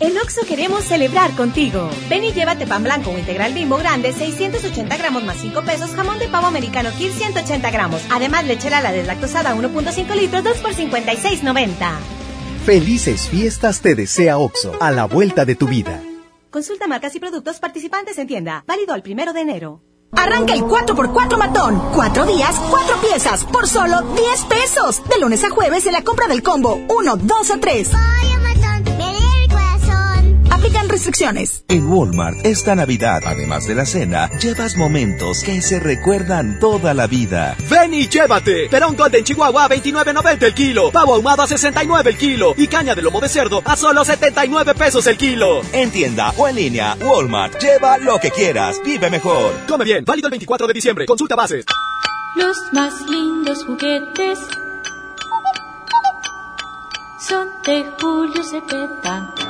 En Oxo queremos celebrar contigo. Ven y llévate pan blanco o integral bimbo grande, 680 gramos más 5 pesos, jamón de pavo americano Kir 180 gramos. Además, lechera la deslactosada 1.5 litros, 2 por 56.90. Felices fiestas te desea Oxo, a la vuelta de tu vida. Consulta marcas y productos participantes en tienda. Válido al primero de enero. Arranca el 4x4 matón. Cuatro días, cuatro piezas, por solo 10 pesos. De lunes a jueves en la compra del combo 1, 2 o 3. Aplican restricciones. En Walmart, esta Navidad, además de la cena, llevas momentos que se recuerdan toda la vida. Ven y llévate. Perón Golden Chihuahua a 29.90 el kilo. Pavo ahumado a 69 el kilo. Y caña de lomo de cerdo a solo 79 pesos el kilo. En tienda o en línea, Walmart, lleva lo que quieras. Vive mejor. Come bien. Válido el 24 de diciembre. Consulta bases. Los más lindos juguetes son de Julio Cepeda.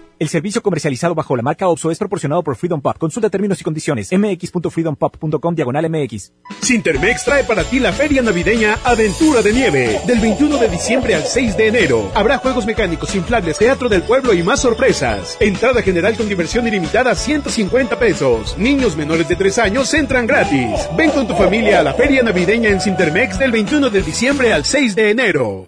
El servicio comercializado bajo la marca OPSO es proporcionado por Freedom Pop. Consulta términos y condiciones. mx.freedompop.com diagonal mx. Sintermex trae para ti la feria navideña Aventura de Nieve. Del 21 de diciembre al 6 de enero. Habrá juegos mecánicos, inflables, teatro del pueblo y más sorpresas. Entrada general con diversión ilimitada 150 pesos. Niños menores de 3 años entran gratis. Ven con tu familia a la feria navideña en Sintermex del 21 de diciembre al 6 de enero.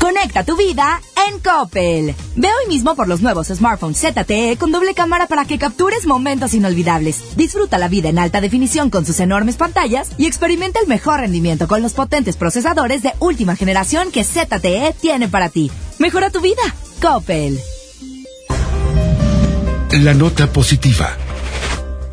Conecta tu vida en Coppel. Ve hoy mismo por los nuevos smartphones ZTE con doble cámara para que captures momentos inolvidables. Disfruta la vida en alta definición con sus enormes pantallas y experimenta el mejor rendimiento con los potentes procesadores de última generación que ZTE tiene para ti. Mejora tu vida. Coppel. La nota positiva.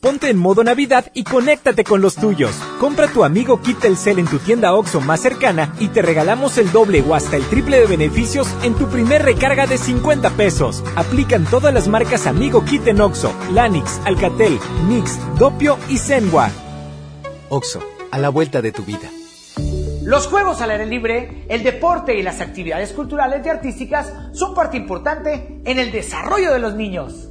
Ponte en modo Navidad y conéctate con los tuyos. Compra tu amigo Kit Telcel en tu tienda OXO más cercana y te regalamos el doble o hasta el triple de beneficios en tu primer recarga de 50 pesos. Aplican todas las marcas Amigo Kit en OXO, Lanix, Alcatel, Mix, Dopio y Zenwa. OXO, a la vuelta de tu vida. Los juegos al aire libre, el deporte y las actividades culturales y artísticas son parte importante en el desarrollo de los niños.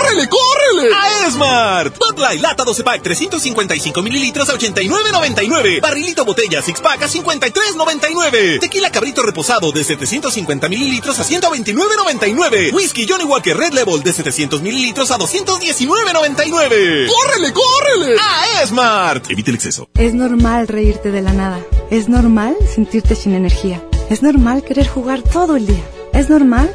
¡Córrele, córrele! A Esmart. Bud Light lata 12 pack 355 mililitros a 89.99. Barrilito botella six pack a 53.99. Tequila cabrito reposado de 750 mililitros a 129.99. Whisky Johnny Walker Red Level de 700 mililitros a 219.99. ¡Córrele, córrele! A Esmart. Evite el exceso. Es normal reírte de la nada. Es normal sentirte sin energía. Es normal querer jugar todo el día. Es normal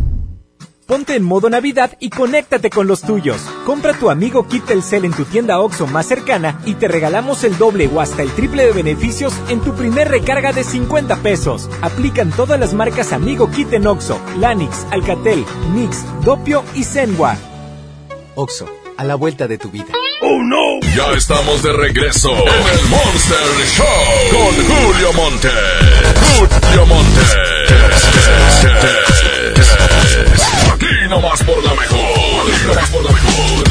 Ponte en modo Navidad y conéctate con los tuyos. Compra tu amigo Kit Telcel en tu tienda OXO más cercana y te regalamos el doble o hasta el triple de beneficios en tu primer recarga de 50 pesos. Aplican todas las marcas Amigo Kit en OXO, Lanix, Alcatel, Mix, Dopio y Zenwa. OXO, a la vuelta de tu vida. ¡Oh no! Ya estamos de regreso en el Monster Show con Julio Monte. Julio Monte. Aquí nomás por la mejor. Aquí nomás por la mejor.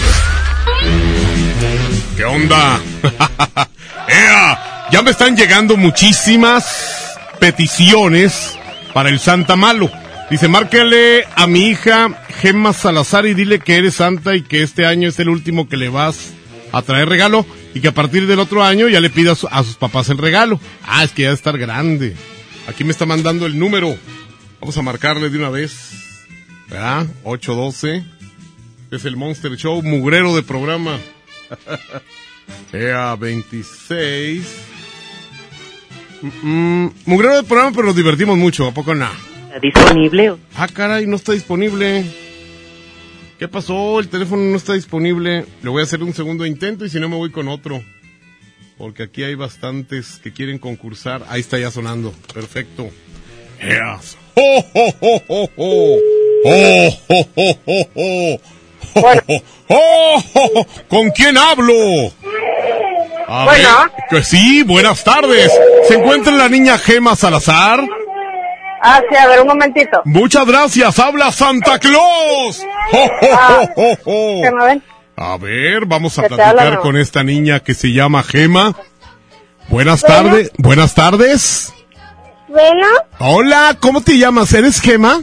¿Qué onda? ¡Ea! Ya me están llegando muchísimas peticiones para el Santa Malo. Dice, márcale a mi hija Gemma Salazar y dile que eres santa y que este año es el último que le vas a traer regalo y que a partir del otro año ya le pidas a sus papás el regalo. Ah, es que ya debe estar grande. Aquí me está mandando el número. Vamos a marcarle de una vez. ¿Verdad? 812. Es el Monster Show, mugrero de programa. Ea 26. Mm, mm, mugrero de programa, pero nos divertimos mucho. ¿A poco nada? ¿Disponible? Ah, caray, no está disponible. ¿Qué pasó? El teléfono no está disponible. Le voy a hacer un segundo intento y si no me voy con otro. Porque aquí hay bastantes que quieren concursar. Ahí está ya sonando. Perfecto. Eas. ¡Oh, oh, oh, oh, oh! ¡Oh, oh, oh, oh, oh! ¡Oh, oh, oh! ¿Con quién hablo? A Bueno. ver, que sí, buenas tardes. ¿Se encuentra la niña Gema Salazar? Ah, sí, a ver, un momentito. Muchas gracias, habla Santa Claus. ¿Se me ven? A ver, vamos a platicar con esta niña que se llama Gema. Buenas Bueno. tardes, buenas tardes. Bueno, Hola, ¿cómo te llamas? ¿Eres Gema?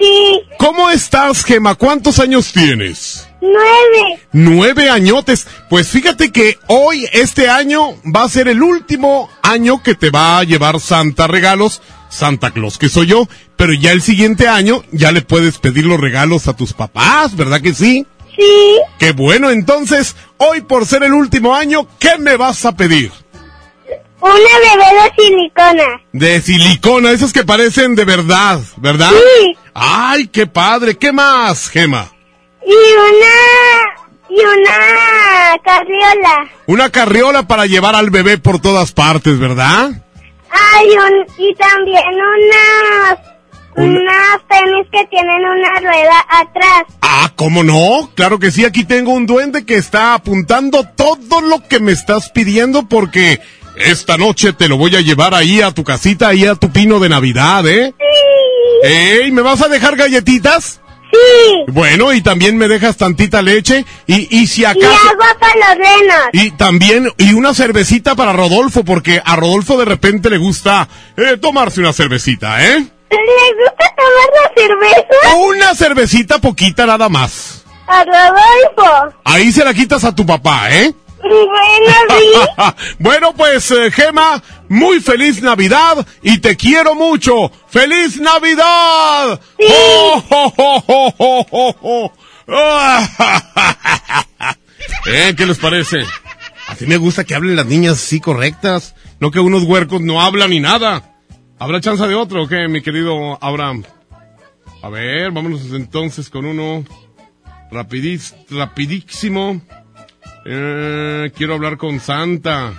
Sí, ¿Cómo estás, Gema? ¿Cuántos años tienes? nueve. Nueve añotes. Pues fíjate que hoy, este año, va a ser el último año que te va a llevar Santa regalos. Santa Claus, que soy yo. Pero ya el siguiente año, ya le puedes pedir los regalos a tus papás, ¿verdad que sí? Sí. Qué bueno, entonces, hoy por ser el último año, ¿qué me vas a pedir? Una bebé de silicona. De silicona, esas que parecen de verdad, ¿verdad? Sí. Ay, qué padre. ¿Qué más, Gema? Y una... Y una carriola. Una carriola para llevar al bebé por todas partes, ¿verdad? Ay, un, y también unas... Unas tenis que tienen una rueda atrás. Ah, ¿cómo no? Claro que sí, aquí tengo un duende que está apuntando todo lo que me estás pidiendo porque esta noche te lo voy a llevar ahí a tu casita, ahí a tu pino de Navidad, ¿eh? Sí. ¡Ey! ¿Me vas a dejar galletitas? Sí. Bueno, y también me dejas tantita leche y, y si Y acaso... agua para los renos. Y también, y una cervecita para Rodolfo, porque a Rodolfo de repente le gusta eh, tomarse una cervecita, ¿eh? ¿Le gusta tomar la cerveza? Una cervecita poquita nada más. A Rodolfo. Ahí se la quitas a tu papá, ¿eh? Bueno, sí. bueno, pues, eh, Gema, muy feliz Navidad y te quiero mucho. ¡Feliz Navidad! ¡Oh, oh, oh, oh! ¿Eh? ¿Qué les parece? A ti me gusta que hablen las niñas así correctas, no que unos huercos no hablan ni nada. ¿Habrá chance de otro o qué, mi querido Abraham? A ver, vámonos entonces con uno rapidís, rapidísimo. Eh, quiero hablar con Santa.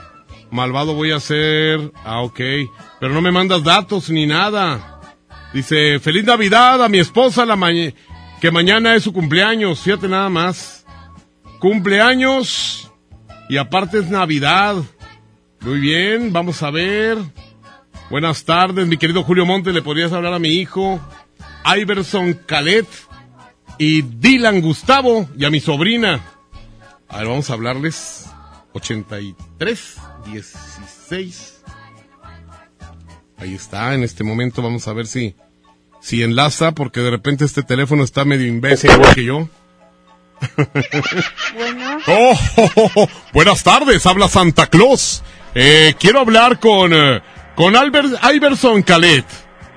Malvado voy a ser. Ah, ok. Pero no me mandas datos ni nada. Dice, feliz Navidad a mi esposa la mañana que mañana es su cumpleaños. Fíjate nada más. Cumpleaños y aparte es Navidad. Muy bien, vamos a ver. Buenas tardes, mi querido Julio Monte. ¿Le podrías hablar a mi hijo? Iverson Calet y Dylan Gustavo y a mi sobrina. A ver, vamos a hablarles. 83, 16. Ahí está, en este momento vamos a ver si, si enlaza, porque de repente este teléfono está medio imbécil igual que yo. Bueno. Oh, oh, oh, oh. buenas tardes, habla Santa Claus. Eh, quiero hablar con, eh, con Albert Iverson Calet.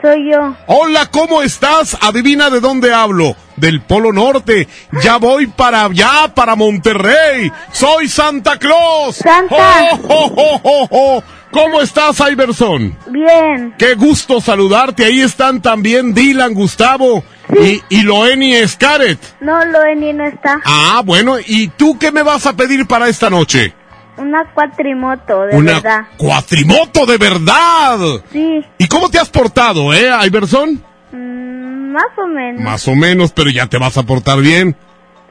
Soy yo. Hola, ¿cómo estás? Adivina de dónde hablo. Del Polo Norte. Ya voy para allá, para Monterrey. Soy Santa Claus. Santa. Oh, oh, oh, oh, oh. ¿Cómo estás, Iverson? Bien. Qué gusto saludarte. Ahí están también Dylan, Gustavo y, y Loeni Scaret. No, Loeni no está. Ah, bueno. ¿Y tú qué me vas a pedir para esta noche? Una cuatrimoto, de Una verdad. cuatrimoto de verdad. Sí, ¿Y cómo te has portado, eh, Iverson? mm, más o menos. Más o menos, pero ya te vas a portar bien,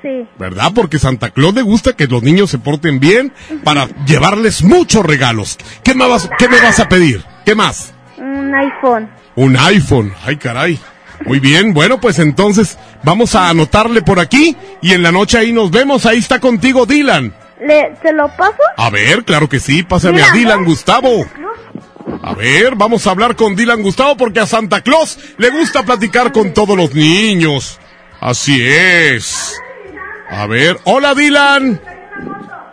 Sí. ¿verdad? Porque Santa Claus le gusta que los niños se porten bien para llevarles muchos regalos. ¿Qué me vas, qué me vas a pedir? ¿Qué más? Un iPhone. Un iPhone. Ay, caray. Muy bien, bueno, pues entonces vamos a anotarle por aquí y en la noche ahí nos vemos. Ahí está contigo Dylan. ¿Le, ¿Se lo paso? A ver, claro que sí, pásame a Dylan Gustavo. A ver, vamos a hablar con Dylan Gustavo porque a Santa Claus le gusta platicar con todos los niños. Así es. A ver, hola Dylan.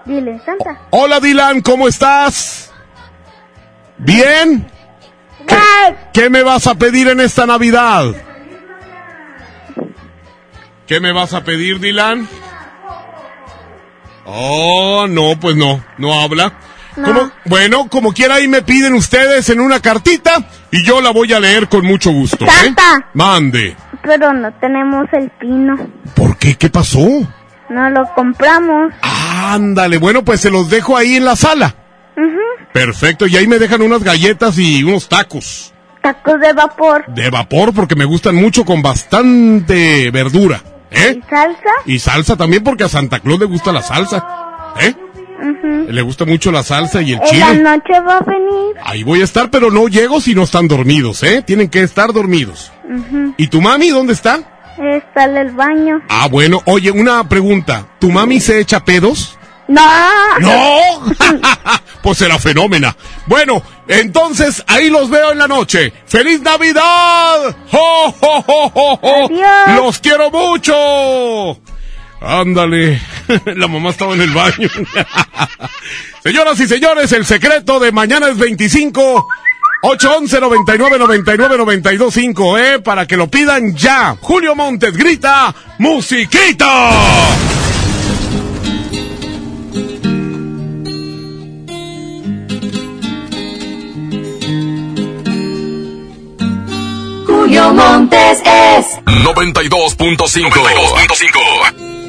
Dile, Santa. Hola Dylan, ¿cómo estás? ¿Bien? ¿Qué, qué me vas a pedir en esta Navidad? ¿Qué me vas a pedir, Dylan? Oh, no, pues no, no habla. Como- bueno, como quiera ahí me piden ustedes en una cartita y yo la voy a leer con mucho gusto. ¿eh? Santa. Mande. Pero no tenemos el pino. ¿Por qué? ¿Qué pasó? No lo compramos. Ándale, bueno, pues se los dejo ahí en la sala. Perfecto, y ahí me dejan unas galletas y unos tacos Tacos de vapor. de vapor porque me gustan mucho con bastante verdura. ¿Eh? ¿Salsa? Y salsa también porque a Santa Claus le gusta la salsa. ¿Eh? Le gusta mucho la salsa y el En la chile. noche va a venir. Ahí voy a estar, pero no llego si no están dormidos, ¿eh? Tienen que estar dormidos. ¿Y tu mami dónde está? Está en el baño. Ah, bueno, oye, una pregunta. ¿Tu mami se echa pedos? ¡No! ¡No! pues será fenómena. Bueno, entonces ahí los veo en la noche. ¡Feliz Navidad! ¡Jo, jo, jo, jo, jo! ¡Los quiero mucho! Ándale, la mamá estaba en el baño. Señoras y señores, el secreto de mañana es 25 811 99 99 92 5, eh, para que lo pidan ya. Julio Montes grita, musiquita. Montes es 92.5. 92.5.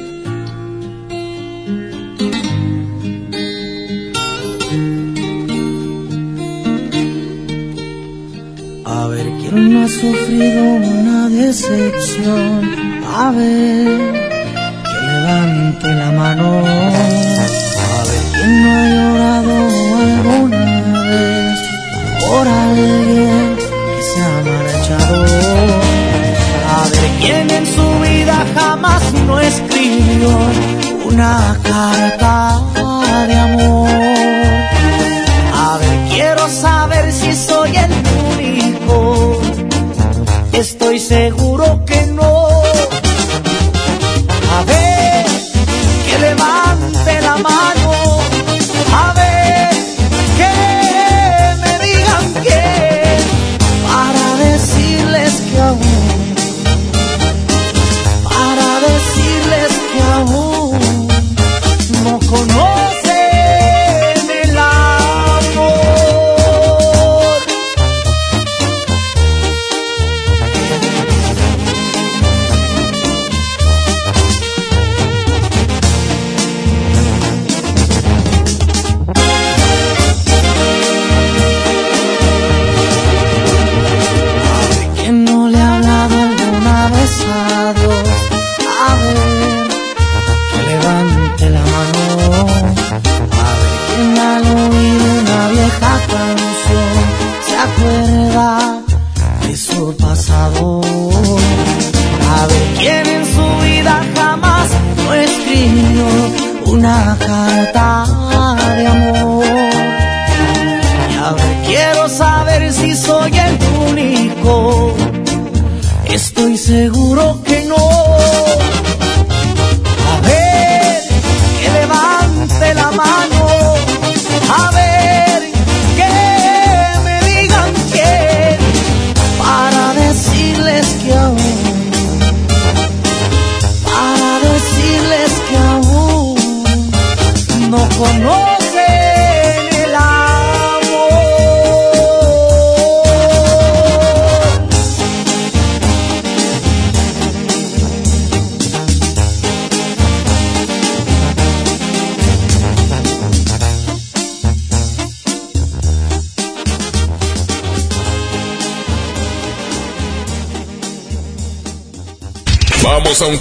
A ver quién no ha sufrido una decepción. A ver que levante la mano. A ver quién no ha llorado alguna vez por alguien que se ha marchado. Ver quién en su vida jamás no escribió una carta de amor. A ver, quiero saber si soy el único. Estoy seguro que no.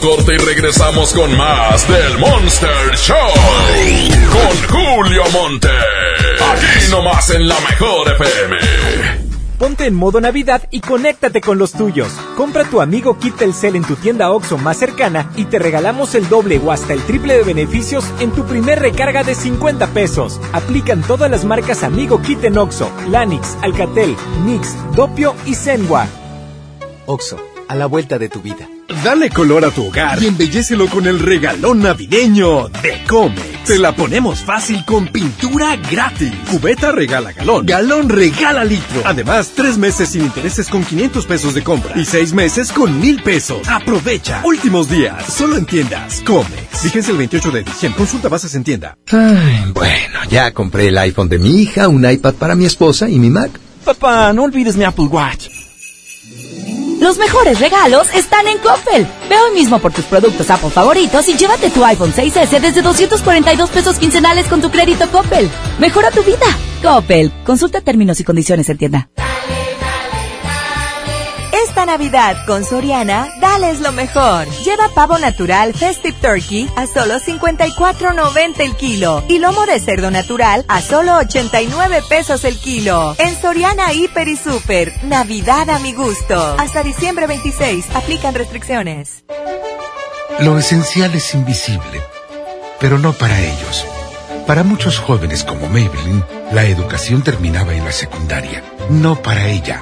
Corte y regresamos con más del Monster Show. Con Julio Monte. Aquí nomás en la mejor FM. Ponte en modo Navidad y conéctate con los tuyos. Compra tu amigo Kit Telcel en tu tienda OXO más cercana y te regalamos el doble o hasta el triple de beneficios en tu primer recarga de 50 pesos. Aplican todas las marcas Amigo Kit en OXO, Lanix, Alcatel, Nix, Dopio y Zenwa. Oxo, a la vuelta de tu vida. Dale color a tu hogar y embellecelo con el regalón navideño de Comex. Te la ponemos fácil con pintura gratis. Cubeta regala galón. Galón regala litro. Además, tres meses sin intereses con 500 pesos de compra. Y seis meses con mil pesos. Aprovecha. Últimos días. Solo en tiendas. Comex. Fíjense el 28 de diciembre. Consulta bases en tienda. Ay, bueno, ya compré el iPhone de mi hija, un iPad para mi esposa y mi Mac. Papá, no olvides mi Apple Watch. Los mejores regalos están en Coppel. Ve hoy mismo por tus productos Apple favoritos y llévate tu iPhone 6S desde 242 pesos quincenales con tu crédito Coppel. Mejora tu vida. Coppel. Consulta términos y condiciones en tienda. Navidad con Soriana, dales lo mejor. Lleva pavo natural Festive Turkey a solo 54.90 el kilo y lomo de cerdo natural a solo 89 pesos el kilo. En Soriana Hiper y Super, Navidad a mi gusto. Hasta diciembre 26, aplican restricciones. Lo esencial es invisible, pero no para ellos. Para muchos jóvenes como Maybelline, la educación terminaba en la secundaria. No para ella.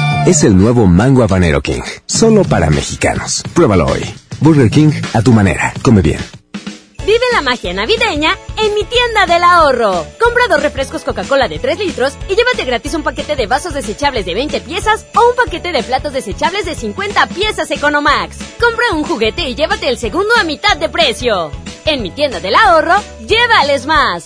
Es el nuevo Mango Habanero King, solo para mexicanos. Pruébalo hoy. Burger King a tu manera. Come bien. Vive la magia navideña en mi tienda del ahorro. Compra dos refrescos Coca-Cola de 3 litros y llévate gratis un paquete de vasos desechables de 20 piezas o un paquete de platos desechables de 50 piezas Economax. Compra un juguete y llévate el segundo a mitad de precio. En mi tienda del ahorro, llévales más.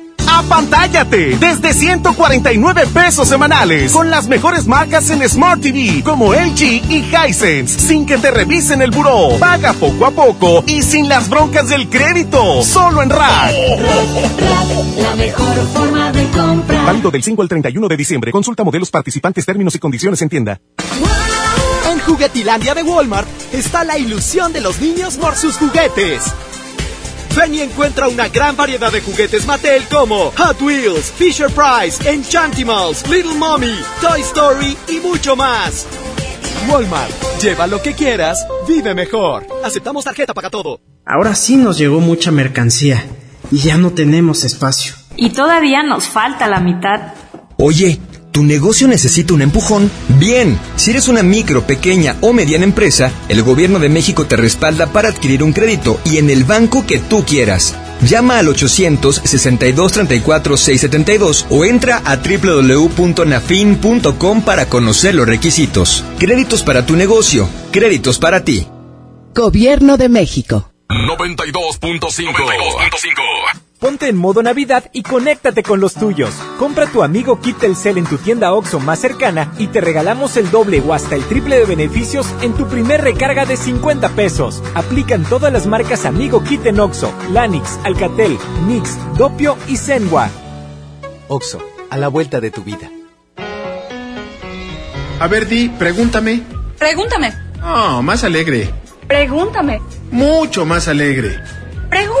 ¡Apantállate! Desde 149 pesos semanales. Con las mejores marcas en Smart TV, como LG y Hisense. Sin que te revisen el buró. Paga poco a poco y sin las broncas del crédito. Solo en Rack. La mejor forma de comprar. Válido del 5 al 31 de diciembre. Consulta modelos participantes, términos y condiciones en tienda. En Juguetilandia de Walmart está la ilusión de los niños por sus juguetes. Ven y encuentra una gran variedad de juguetes Mattel como Hot Wheels, Fisher Price, Enchantimals, Little Mommy, Toy Story y mucho más. Walmart, lleva lo que quieras, vive mejor. Aceptamos tarjeta para todo. Ahora sí nos llegó mucha mercancía y ya no tenemos espacio. Y todavía nos falta la mitad. Oye, ¿tu negocio necesita un empujón? Bien, si eres una micro, pequeña o mediana empresa, el gobierno de México te respalda para adquirir un crédito y en el banco que tú quieras. Llama al 800-6234-672 o entra a www.nafin.com para conocer los requisitos. Créditos para tu negocio, créditos para ti. Gobierno de México. 92.5. Ponte en modo Navidad y conéctate con los tuyos. Compra tu amigo Kit Telcel en tu tienda OXO más cercana y te regalamos el doble o hasta el triple de beneficios en tu primer recarga de 50 pesos. Aplican todas las marcas Amigo Kit en OXO, Lanix, Alcatel, Nix, Dopio y Zenwa. OXO, a la vuelta de tu vida. A ver, Di, pregúntame. Pregúntame. Oh, más alegre. Pregúntame. Mucho más alegre. Pregúntame.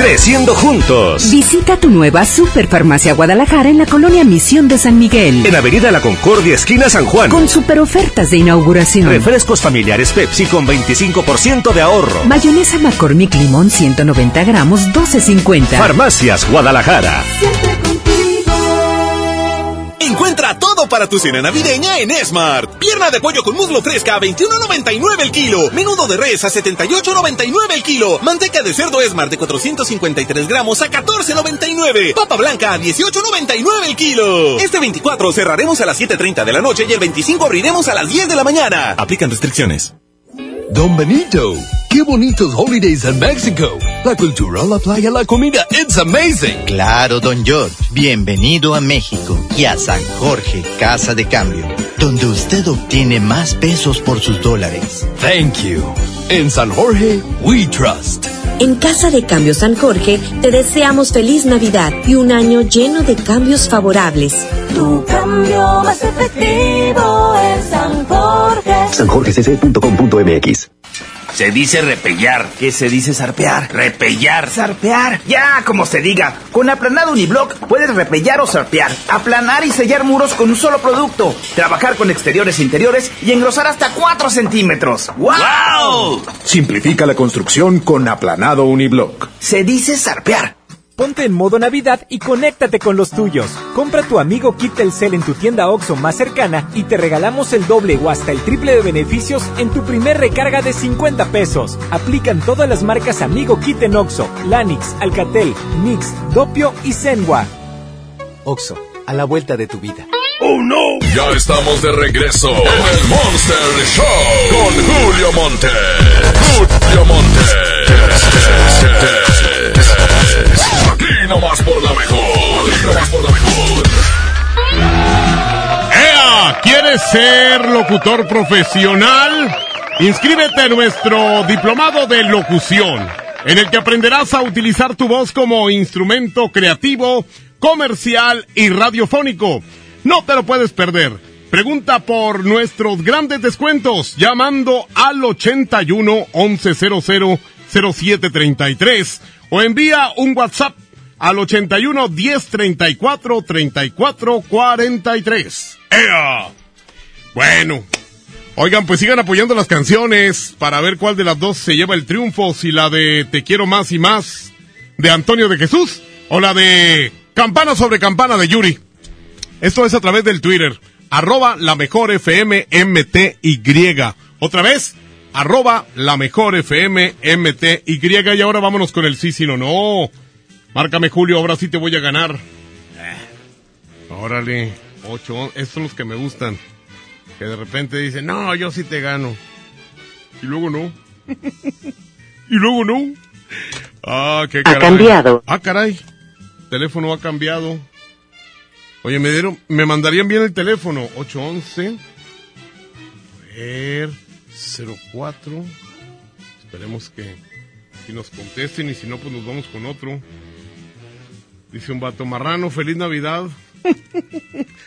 Creciendo juntos. Visita tu nueva Superfarmacia Guadalajara en la colonia Misión de San Miguel. En Avenida La Concordia, esquina San Juan. Con super ofertas de inauguración. Refrescos familiares Pepsi con 25% de ahorro. Mayonesa McCormick Limón 190 gramos 12.50. Farmacias Guadalajara. Encuentra todo para tu cena navideña en Smart. Pierna de pollo con muslo fresca a 21.99 el kilo. Menudo de res a 78.99 el kilo. Manteca de cerdo Smart de 453 gramos a 14.99. Papa blanca a 18.99 el kilo. Este 24 cerraremos a las 7.30 de la noche y el 25 abriremos a las 10 de la mañana. Aplican restricciones. Don Benito, qué bonitos holidays en México. La cultura, la playa, la comida, it's amazing. Claro, don George, bienvenido a México y a San Jorge, Casa de Cambio, donde usted obtiene más pesos por sus dólares. Thank you. En San Jorge, we trust. En Casa de Cambio San Jorge te deseamos feliz Navidad y un año lleno de cambios favorables. Tu cambio más efectivo es San Jorge. sanjorgecc.com.mx Se dice repellar. ¿Qué se dice zarpear? Repellar. Zarpear. Ya, como se diga. Con aplanado uniblock puedes repellar o zarpear. Aplanar y sellar muros con un solo producto. Trabajar con exteriores e interiores y engrosar hasta 4 centímetros. ¡Wow! Simplifica la construcción con aplanado uniblock. Se dice zarpear. Ponte en modo Navidad y conéctate con los tuyos. Compra tu amigo Kit Telcel en tu tienda OXO más cercana y te regalamos el doble o hasta el triple de beneficios en tu primer recarga de 50 pesos. Aplican todas las marcas Amigo Kit en OXO, Lanix, Alcatel, Nix, Dopio y Zenwa. OXO, a la vuelta de tu vida. ¡Oh, no! Ya estamos de regreso en el Monster Show con Julio Monte. Julio Monte. No nomás por la mejor. Aquí nomás por la mejor. ¡Ea! ¿Quieres ser locutor profesional? Inscríbete a nuestro diplomado de locución, en el que aprenderás a utilizar tu voz como instrumento creativo, comercial y radiofónico. No te lo puedes perder. Pregunta por nuestros grandes descuentos llamando al 81 1100 0733 o envía un WhatsApp al 81 1034 34 43. ¡Ea! Bueno, oigan, pues sigan apoyando las canciones para ver cuál de las dos se lleva el triunfo, si la de Te quiero más y más de Antonio de Jesús o la de Campana sobre Campana de Yuri. Esto es a través del Twitter, arroba la mejor FM MTY. Otra vez, arroba la mejor FM MTY. Y ahora vámonos con el sí, sí, no, no. Márcame Julio, ahora sí te voy a ganar. Órale, ocho, estos son los que me gustan. Que de repente dicen, no, yo sí te gano. Y luego no. y luego no. Ah, qué caray. Ha cambiado. Ah, caray. Teléfono ha cambiado. Oye, me dieron, me mandarían bien el teléfono. 811. A ver, 04. Esperemos que si nos contesten y si no, pues nos vamos con otro. Dice un vato marrano, feliz Navidad.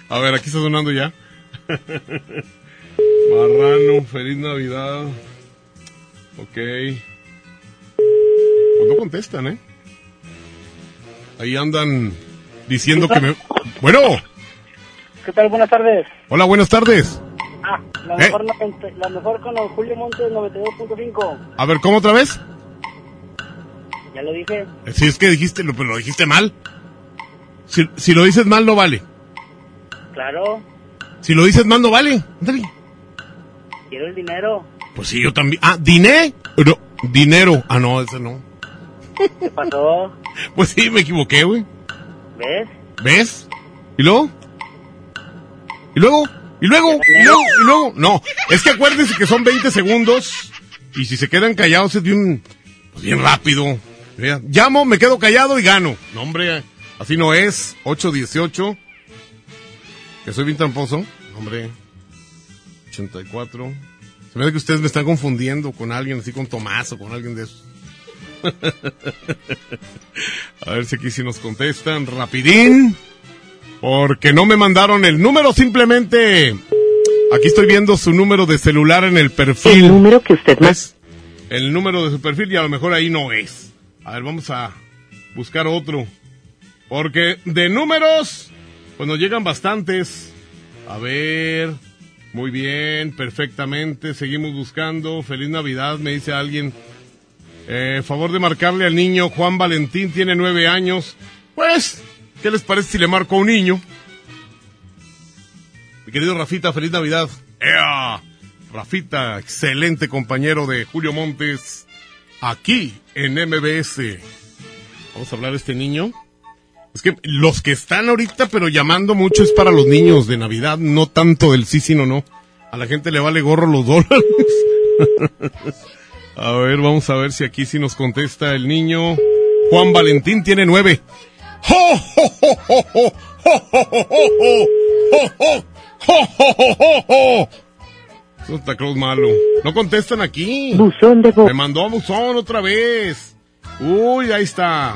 A ver, aquí está sonando ya. marrano, feliz Navidad. Ok. Pues no contestan, ¿eh? Ahí andan diciendo que me... Bueno. ¿Qué tal? Buenas tardes. Hola, buenas tardes. Ah, la, ¿Eh? mejor, la mejor con los Julio Montes 92.5. A ver, ¿cómo otra vez? Ya lo dije. Si es que dijiste, pero lo dijiste mal. Si, si lo dices mal, no vale. Claro, Si lo dices mal, no vale. Ándale. quiero el dinero. Pues sí, yo también. Ah, ¿diné? No, dinero. Ah, no, ese no. ¿Qué pasó? Pues sí, me equivoqué, güey. ¿Ves? ¿Ves? ¿Y luego? ¿Y luego? ¿Y luego? ¿Y luego? ¿Y luego? No, es que acuérdense que son 20 segundos y si se quedan callados es bien, pues bien rápido. Mira, Llamo, me quedo callado y gano. No, hombre, así no es. 818. Que soy bien tramposo. Hombre, 84. Se me hace que ustedes me están confundiendo con alguien así, con Tomás o con alguien de esos. A ver si aquí sí nos contestan rapidín. Porque no me mandaron el número, simplemente. Aquí estoy viendo su número de celular en el perfil. El número que usted ¿Ves? El número de su perfil y a lo mejor ahí no es. A ver, vamos a buscar otro. Porque de números, pues nos llegan bastantes. A ver. Muy bien, perfectamente. Seguimos buscando. Feliz Navidad, me dice alguien. Eh, favor de marcarle al niño Juan Valentín, tiene nueve años. Pues, ¿qué les parece si le marco a un niño? Mi querido Rafita, feliz Navidad. ¡Ea! Rafita, excelente compañero de Julio Montes, aquí en MBS. Vamos a hablar de este niño. Es que los que están ahorita, pero llamando mucho es para los niños de Navidad, no tanto del sí, sí, no. A la gente le vale gorro los dólares. A ver, vamos a ver si aquí sí nos contesta el niño. Juan Valentín tiene nueve. ¡Jo, jo, jo, jo, jo! Santa Claus malo. No contestan aquí. Buzón de. Me mandó a buzón otra vez. Uy, ahí está.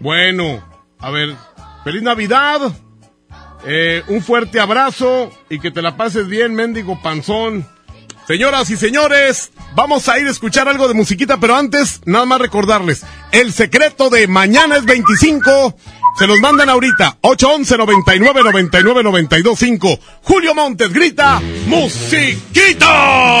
Bueno, a ver. Feliz Navidad. Eh, un fuerte abrazo y que te la pases bien, mendigo panzón. Señoras y señores, vamos a ir a escuchar algo de musiquita, pero antes, nada más recordarles, el secreto de mañana es 25, se los mandan ahorita, 811 99 99 92 5. Julio Montes grita, musiquita.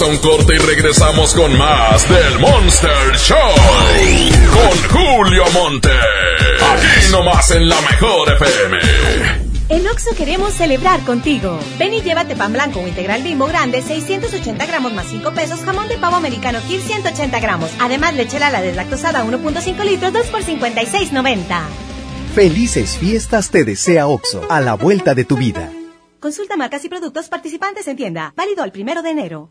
Vamos a un corte y regresamos con más del Monster Show. Con Julio Monte. Aquí nomás en la mejor FM. En Oxo queremos celebrar contigo. Ven y llévate pan blanco o integral bimbo grande, 680 gramos más 5 pesos, jamón de pavo americano Kir 180 gramos. Además, leche Lala deslactosada 1.5 litros, 2 por 56.90. Felices fiestas te desea OXO, a la vuelta de tu vida. Consulta marcas y productos participantes en tienda. Válido el primero de enero.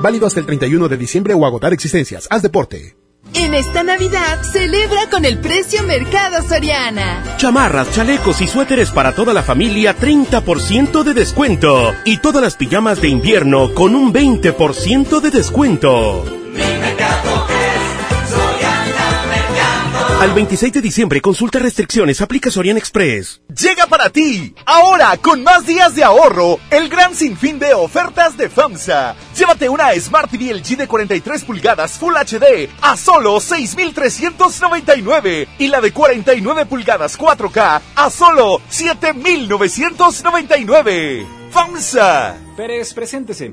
Válido hasta el 31 de diciembre o agotar existencias. Haz deporte. En esta Navidad, celebra con el precio Mercado Soriana. Chamarras, chalecos y suéteres para toda la familia, 30% de descuento. Y todas las pijamas de invierno con un 20% de descuento. Al 26 de diciembre, consulta restricciones, aplica Sorian Express. Llega para ti, ahora con más días de ahorro, el gran sinfín de ofertas de FAMSA. Llévate una Smart TV LG de 43 pulgadas Full HD a solo 6,399 y la de 49 pulgadas 4K a solo 7,999. FAMSA. Pérez, preséntese.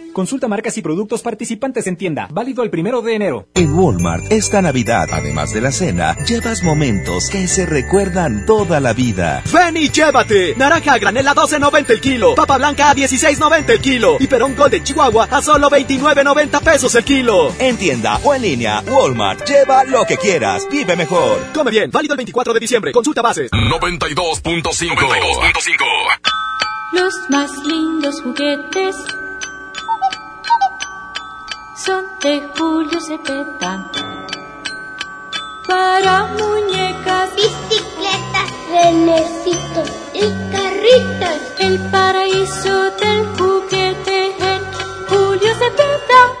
Consulta marcas y productos participantes en tienda. Válido el primero de enero. En Walmart, esta Navidad, además de la cena, llevas momentos que se recuerdan toda la vida. Ven y llévate. Naranja a granel a 12.90 el kilo. Papa blanca a 16.90 el kilo. Y perón gold de Chihuahua a solo 29.90 pesos el kilo. En tienda o en línea, Walmart, lleva lo que quieras, vive mejor. Come bien, válido el 24 de diciembre. Consulta bases. 92.5. 92.5. Los más lindos juguetes son de Julio Cepeda. Para muñecas, bicicletas, renecitos y carritas. El paraíso del juguete en Julio Cepeda.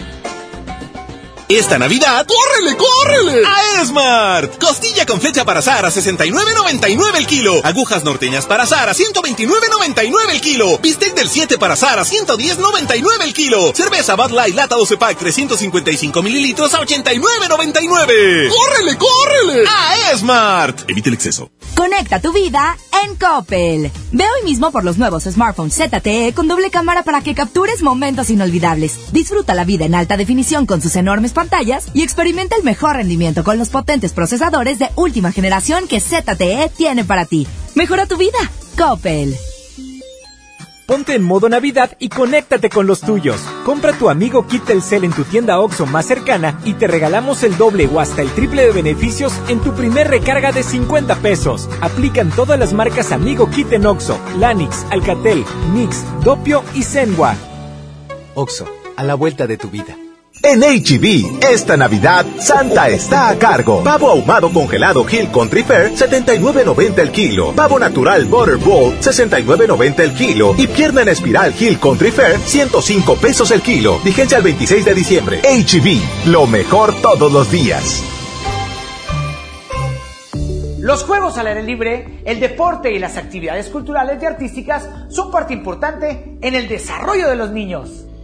Esta Navidad, ¡córrele, córrele! A Esmart. Costilla con flecha para azar a 69.99 el kilo. Agujas norteñas para azar a 129.99 el kilo. Bistec del 7 para azar a 110.99 el kilo. Cerveza Bud Light lata 12 pack 355 mililitros a 89.99. ¡Córrele, córrele! A Esmart. Evite el exceso. Conecta tu vida en Coppel. Ve hoy mismo por los nuevos smartphones ZTE con doble cámara para que captures momentos inolvidables. Disfruta la vida en alta definición con sus enormes pantallas y experimenta el mejor rendimiento con los potentes procesadores de última generación que ZTE tiene para ti. Mejora tu vida. Coppel. Ponte en modo Navidad y conéctate con los tuyos. Compra tu amigo Kit Telcel en tu tienda OXO más cercana y te regalamos el doble o hasta el triple de beneficios en tu primer recarga de 50 pesos. Aplican todas las marcas Amigo Kit en OXO, Lanix, Alcatel, Mix, Dopio y Zenwa. OXO, a la vuelta de tu vida. En HB, esta Navidad, Santa está a cargo. Pavo ahumado congelado Hill Country Fair, 79.90 el kilo. Pavo natural Butter Bowl, 69.90 el kilo. Y pierna en espiral Hill Country Fair, 105 pesos el kilo. Vigencia al 26 de diciembre. HB, lo mejor todos los días. Los juegos al aire libre, el deporte y las actividades culturales y artísticas son parte importante en el desarrollo de los niños.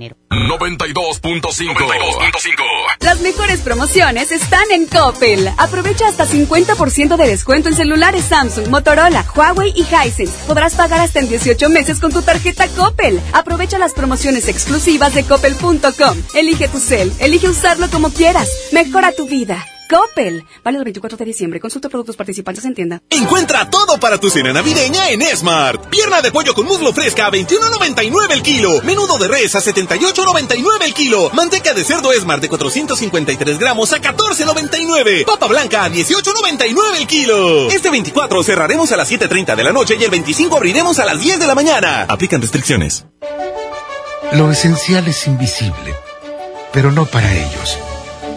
92.5. Las mejores promociones están en Coppel. Aprovecha hasta 50% de descuento en celulares Samsung, Motorola, Huawei y Hisense. Podrás pagar hasta en 18 meses con tu tarjeta Coppel. Aprovecha las promociones exclusivas de coppel.com. Elige tu cel, elige usarlo como quieras. Mejora tu vida. Coppel. Válido el 24 de diciembre. Consulta productos participantes en tienda. Encuentra todo para tu cena navideña en Smart. Pierna de pollo con muslo fresca a 21.99 el kilo. Menudo de res a 78.99 el kilo. Manteca de cerdo Smart de 453 gramos a 14.99. Papa blanca a 18.99 el kilo. Este 24 cerraremos a las 7.30 de la noche y el 25 abriremos a las 10 de la mañana. Aplican restricciones. Lo esencial es invisible, pero no para ellos.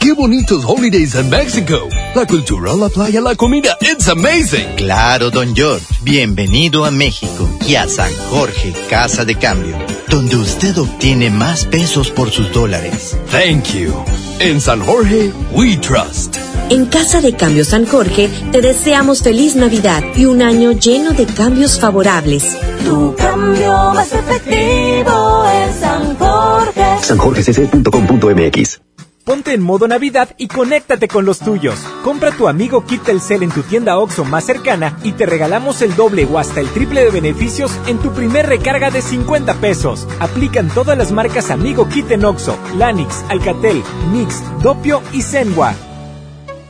qué bonitos holidays en México. La cultura, la playa, la comida, it's amazing. Claro, don George. Bienvenido a México y a San Jorge, Casa de Cambio, donde usted obtiene más pesos por sus dólares. Thank you. En San Jorge, we trust. En Casa de Cambio San Jorge te deseamos feliz Navidad y un año lleno de cambios favorables. Tu cambio más efectivo en San Jorge. sanjorgecc.com.mx Ponte en modo Navidad y conéctate con los tuyos. Compra tu amigo Kit Telcel en tu tienda OXO más cercana y te regalamos el doble o hasta el triple de beneficios en tu primer recarga de 50 pesos. Aplican todas las marcas Amigo Kit en OXO, Lanix, Alcatel, Mix, Dopio y Zenwa.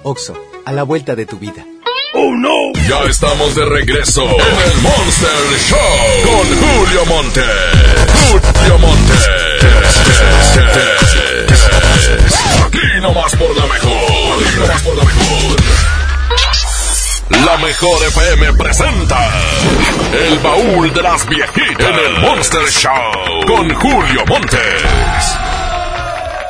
OXO, a la vuelta de tu vida. ¡Oh no! Ya estamos de regreso en el Monster Show con Julio Monte. Julio Monte. Aquí nomás por la mejor. Aquí nomás por la mejor. La mejor FM presenta El baúl de las viejitas en el Monster Show con Julio Montes.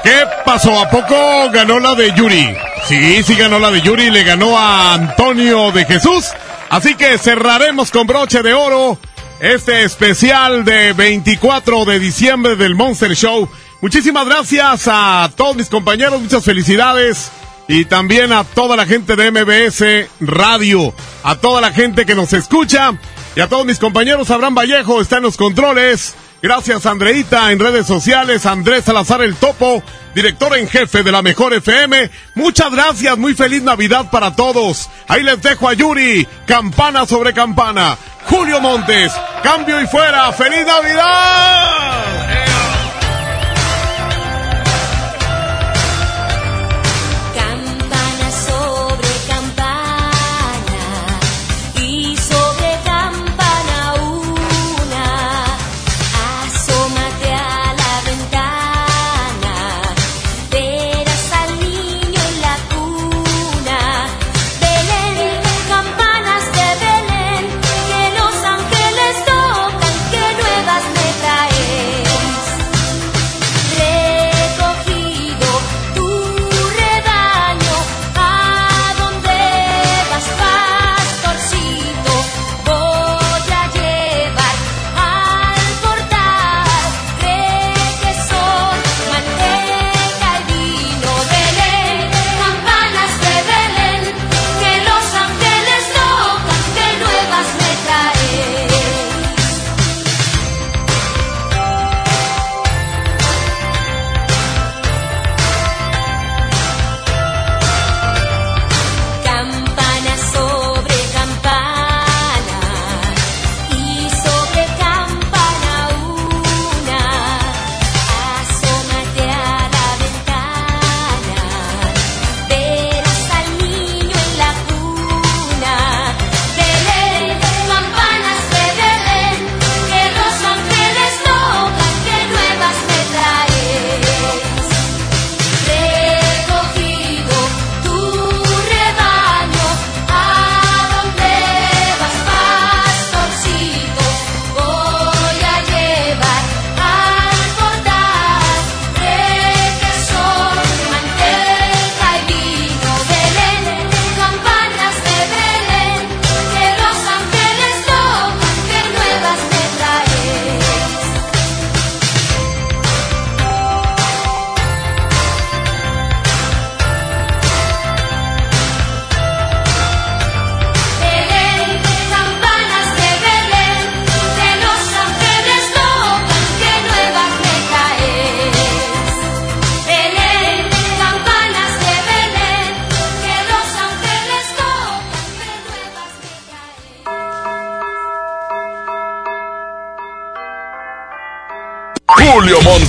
¿Qué pasó? ¿A poco ganó la de Yuri? Sí, sí ganó la de Yuri, le ganó a Antonio de Jesús. Así que cerraremos con broche de oro este especial de 24 de diciembre del Monster Show. Muchísimas gracias a todos mis compañeros, muchas felicidades. Y también a toda la gente de MBS Radio, a toda la gente que nos escucha y a todos mis compañeros. Abraham Vallejo está en los controles. Gracias Andreita en redes sociales, Andrés Salazar el Topo, director en jefe de la Mejor FM. Muchas gracias, muy feliz Navidad para todos. Ahí les dejo a Yuri, campana sobre campana. Julio Montes, cambio y fuera, feliz Navidad.